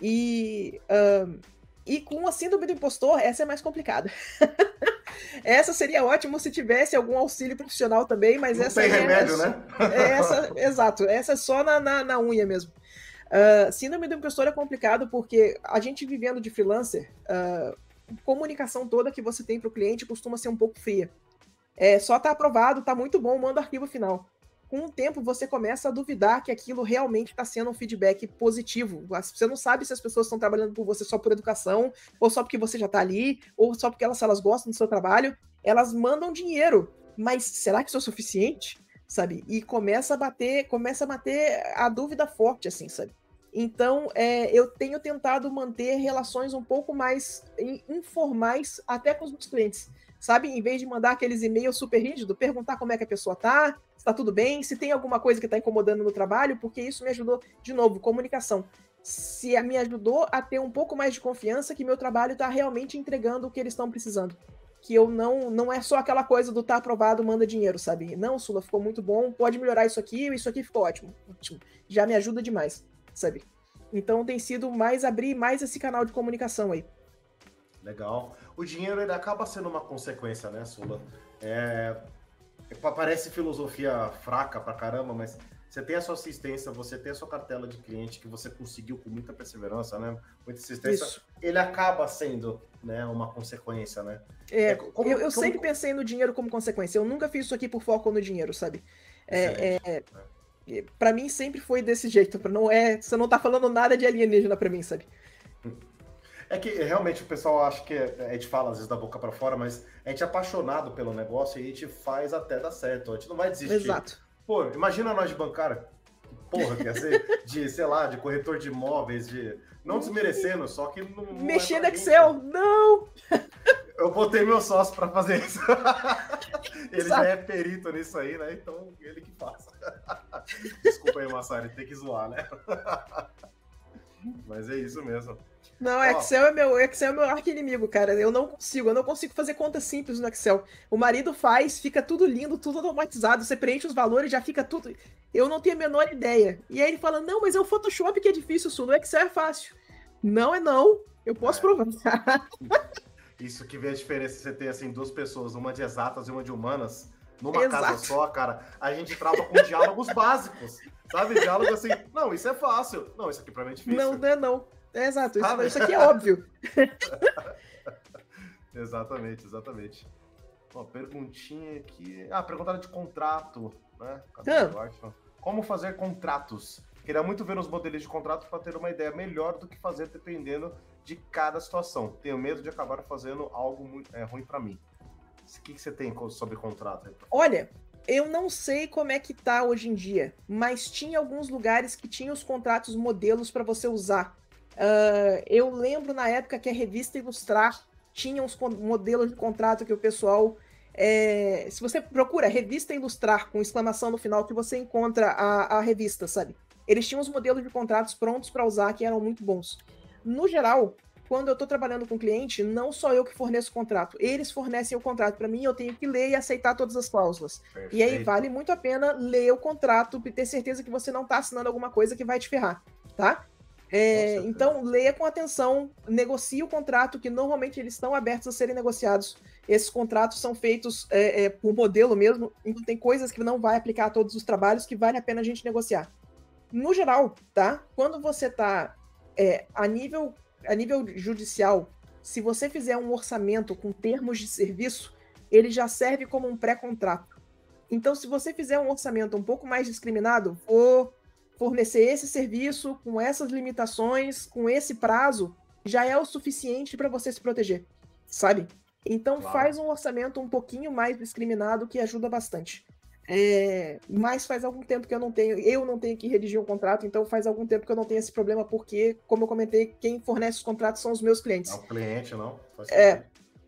E, um, e com a síndrome do impostor, essa é mais complicada. essa seria ótimo se tivesse algum auxílio profissional também, mas
Não
essa
tem
é,
remédio, né?
é essa, exato, essa é só na, na, na unha mesmo. Uh, síndrome do impostor é complicado porque a gente vivendo de freelancer, uh, comunicação toda que você tem para o cliente costuma ser um pouco fria. É, só tá aprovado, tá muito bom, manda o arquivo final. Com o tempo, você começa a duvidar que aquilo realmente está sendo um feedback positivo. Você não sabe se as pessoas estão trabalhando por você só por educação, ou só porque você já está ali, ou só porque elas, elas gostam do seu trabalho. Elas mandam dinheiro, mas será que isso é suficiente? Sabe? E começa a bater, começa a bater a dúvida forte, assim, sabe? Então, é, eu tenho tentado manter relações um pouco mais informais até com os meus clientes, sabe? Em vez de mandar aqueles e-mails super rígidos, perguntar como é que a pessoa tá, se tá tudo bem, se tem alguma coisa que está incomodando no trabalho, porque isso me ajudou, de novo, comunicação. Se me ajudou a ter um pouco mais de confiança que meu trabalho está realmente entregando o que eles estão precisando. Que eu não não é só aquela coisa do tá aprovado, manda dinheiro, sabe? Não, Sula, ficou muito bom, pode melhorar isso aqui, isso aqui ficou ótimo. ótimo. Já me ajuda demais sabe? Então tem sido mais abrir mais esse canal de comunicação aí.
Legal. O dinheiro ele acaba sendo uma consequência, né, Sula? É... Parece filosofia fraca pra caramba, mas você tem a sua assistência, você tem a sua cartela de cliente que você conseguiu com muita perseverança, né? Muita assistência. Isso. Ele acaba sendo né, uma consequência, né?
É, é como, eu, eu como... sempre pensei no dinheiro como consequência. Eu nunca fiz isso aqui por foco no dinheiro, sabe? É, é, para mim sempre foi desse jeito. Não é, você não tá falando nada de alienígena para mim, sabe?
É que realmente o pessoal acha que a gente fala às vezes da boca para fora, mas a gente é apaixonado pelo negócio e a gente faz até dar certo. A gente não vai desistir.
Exato.
Pô, imagina nós de bancária. Porra, quer ser de, sei lá, de corretor de imóveis, de. Não desmerecendo, só que não. não
Mexer no Excel, não!
Eu botei meu sócio para fazer isso. ele já é perito nisso aí, né? Então ele que faça. Desculpa aí, Massari, tem que zoar, né? Mas é isso mesmo.
Não, Excel é meu, Excel é meu arqui-inimigo, cara. Eu não consigo, eu não consigo fazer conta simples no Excel. O marido faz, fica tudo lindo, tudo automatizado, você preenche os valores, já fica tudo. Eu não tenho a menor ideia. E aí ele fala: "Não, mas é o Photoshop que é difícil, Sul, no Excel é fácil". Não é não. Eu posso é. provar.
Isso que vê a diferença você ter assim duas pessoas, uma de exatas e uma de humanas, numa Exato. casa só, cara. A gente trava com diálogos básicos. Sabe? Diálogo assim, não, isso é fácil. Não, isso aqui pra mim é difícil.
Não, não é não. É exato, isso, isso aqui é óbvio.
exatamente, exatamente. Uma perguntinha aqui. Ah, perguntaram de contrato, né? Ah. Como fazer contratos? Queria muito ver os modelos de contrato para ter uma ideia melhor do que fazer dependendo de cada situação. Tenho medo de acabar fazendo algo muito é, ruim para mim. O que, que, você tem sobre contrato?
Olha, eu não sei como é que tá hoje em dia, mas tinha alguns lugares que tinham os contratos modelos para você usar. Uh, eu lembro na época que a revista Ilustrar tinha uns modelos de contrato que o pessoal. É, se você procura revista Ilustrar com exclamação no final, que você encontra a, a revista, sabe? Eles tinham os modelos de contratos prontos para usar que eram muito bons. No geral, quando eu estou trabalhando com cliente, não sou eu que forneço o contrato. Eles fornecem o contrato para mim, eu tenho que ler e aceitar todas as cláusulas. Perfeito. E aí vale muito a pena ler o contrato e ter certeza que você não está assinando alguma coisa que vai te ferrar, tá? É, então, leia com atenção, negocie o contrato, que normalmente eles estão abertos a serem negociados. Esses contratos são feitos é, é, por modelo mesmo, então tem coisas que não vai aplicar a todos os trabalhos que vale a pena a gente negociar. No geral, tá? Quando você está é, a, nível, a nível judicial, se você fizer um orçamento com termos de serviço, ele já serve como um pré-contrato. Então, se você fizer um orçamento um pouco mais discriminado, vou fornecer esse serviço com essas limitações, com esse prazo, já é o suficiente para você se proteger, sabe? Então, claro. faz um orçamento um pouquinho mais discriminado que ajuda bastante. É, mas faz algum tempo que eu não tenho, eu não tenho que redigir um contrato, então faz algum tempo que eu não tenho esse problema, porque, como eu comentei, quem fornece os contratos são os meus clientes.
É o cliente, não?
É,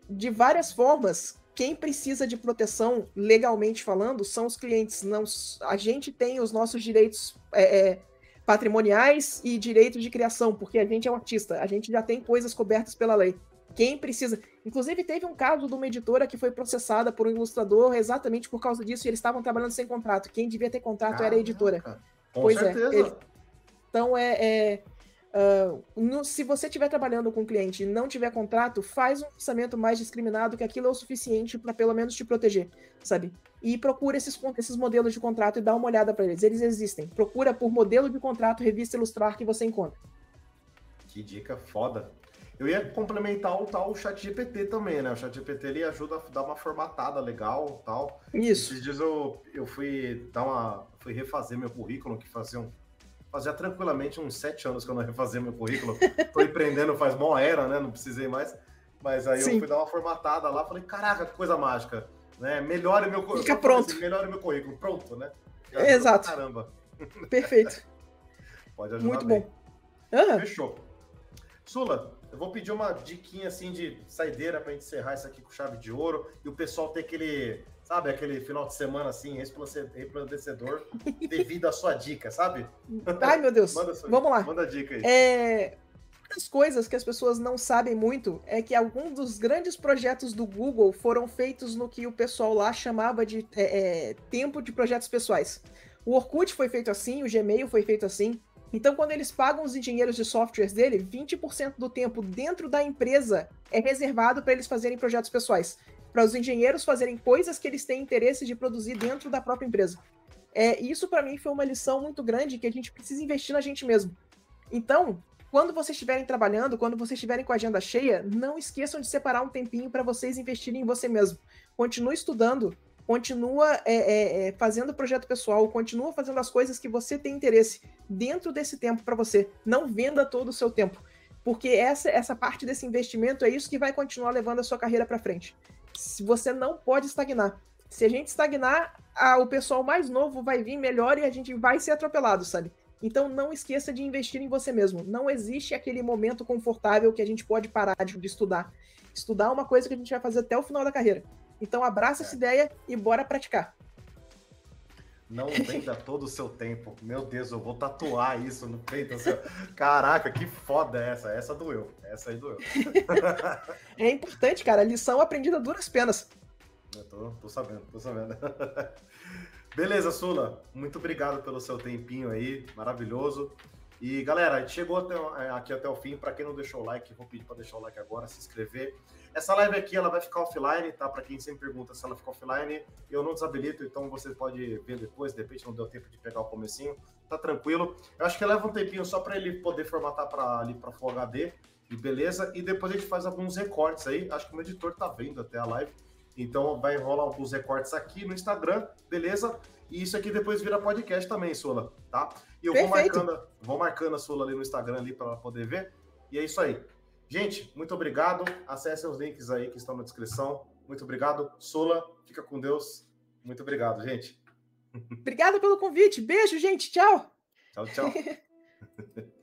de várias formas, quem precisa de proteção, legalmente falando, são os clientes. Não, a gente tem os nossos direitos é, é, patrimoniais e direitos de criação, porque a gente é um artista, a gente já tem coisas cobertas pela lei. Quem precisa. Inclusive, teve um caso de uma editora que foi processada por um ilustrador exatamente por causa disso, e eles estavam trabalhando sem contrato. Quem devia ter contrato Caraca. era a editora.
Com pois é, certeza. é. Ele...
Então é. é uh, no, se você estiver trabalhando com um cliente e não tiver contrato, faz um orçamento mais discriminado, que aquilo é o suficiente para pelo menos te proteger, sabe? E procura esses, esses modelos de contrato e dá uma olhada para eles. Eles existem. Procura por modelo de contrato, revista ilustrar que você encontra.
Que dica foda. Eu ia complementar o tal chat GPT também, né? O chat GPT ele ajuda a dar uma formatada legal tal.
Isso.
Esses dias eu, eu fui dar uma. fui refazer meu currículo, que fazia um, fazia tranquilamente uns sete anos que eu não refazia meu currículo. Tô empreendendo faz mó era, né? Não precisei mais. Mas aí Sim. eu fui dar uma formatada lá, falei, caraca, que coisa mágica. Né? Melhore meu currículo.
Fica pronto. Assim,
melhore meu currículo. Pronto, né?
Exato.
Caramba.
Perfeito.
Pode ajudar
Muito
bem.
bom. Uhum.
Fechou. Sula, eu vou pedir uma diquinha assim de saideira pra gente encerrar isso aqui com chave de ouro e o pessoal ter aquele, sabe, aquele final de semana assim, resplandecedor devido à sua dica, sabe?
Ai, meu Deus. Vamos
dica.
lá.
Manda a dica aí.
É... As coisas que as pessoas não sabem muito é que alguns dos grandes projetos do Google foram feitos no que o pessoal lá chamava de é, é, tempo de projetos pessoais. O Orkut foi feito assim, o Gmail foi feito assim, então, quando eles pagam os engenheiros de softwares dele, 20% do tempo dentro da empresa é reservado para eles fazerem projetos pessoais. Para os engenheiros fazerem coisas que eles têm interesse de produzir dentro da própria empresa. É, isso, para mim, foi uma lição muito grande que a gente precisa investir na gente mesmo. Então, quando vocês estiverem trabalhando, quando vocês estiverem com a agenda cheia, não esqueçam de separar um tempinho para vocês investirem em você mesmo. Continue estudando, continua é, é, é, fazendo projeto pessoal, continua fazendo as coisas que você tem interesse dentro desse tempo para você. Não venda todo o seu tempo, porque essa, essa parte desse investimento é isso que vai continuar levando a sua carreira para frente. Se você não pode estagnar. Se a gente estagnar, a, o pessoal mais novo vai vir melhor e a gente vai ser atropelado, sabe? Então não esqueça de investir em você mesmo. Não existe aquele momento confortável que a gente pode parar de, de estudar. Estudar é uma coisa que a gente vai fazer até o final da carreira. Então abraça é. essa ideia e bora praticar.
Não venda todo o seu tempo. Meu Deus, eu vou tatuar isso no peito. Assim, Caraca, que foda é essa. Essa doeu. Essa aí doeu.
é importante, cara. Lição aprendida duras penas.
Eu tô, tô sabendo, tô sabendo. Beleza, Sula. Muito obrigado pelo seu tempinho aí. Maravilhoso. E galera, a gente chegou até, é, aqui até o fim. Para quem não deixou o like, vou pedir para deixar o like agora, se inscrever. Essa live aqui ela vai ficar offline, tá? Para quem sempre pergunta se ela fica offline, eu não desabilito, então você pode ver depois, de repente não deu tempo de pegar o comecinho, tá tranquilo. Eu acho que leva um tempinho só para ele poder formatar para ali para Full HD, e beleza? E depois a gente faz alguns recortes aí. Acho que o meu editor tá vendo até a live. Então vai rolar alguns recortes aqui no Instagram, beleza? E isso aqui depois vira podcast também, Sula, tá? E eu vou marcando, vou marcando a Sula ali no Instagram ali para poder ver. E é isso aí. Gente, muito obrigado. Acesse os links aí que estão na descrição. Muito obrigado. Sula, fica com Deus. Muito obrigado, gente.
Obrigada pelo convite. Beijo, gente. Tchau.
Tchau, tchau.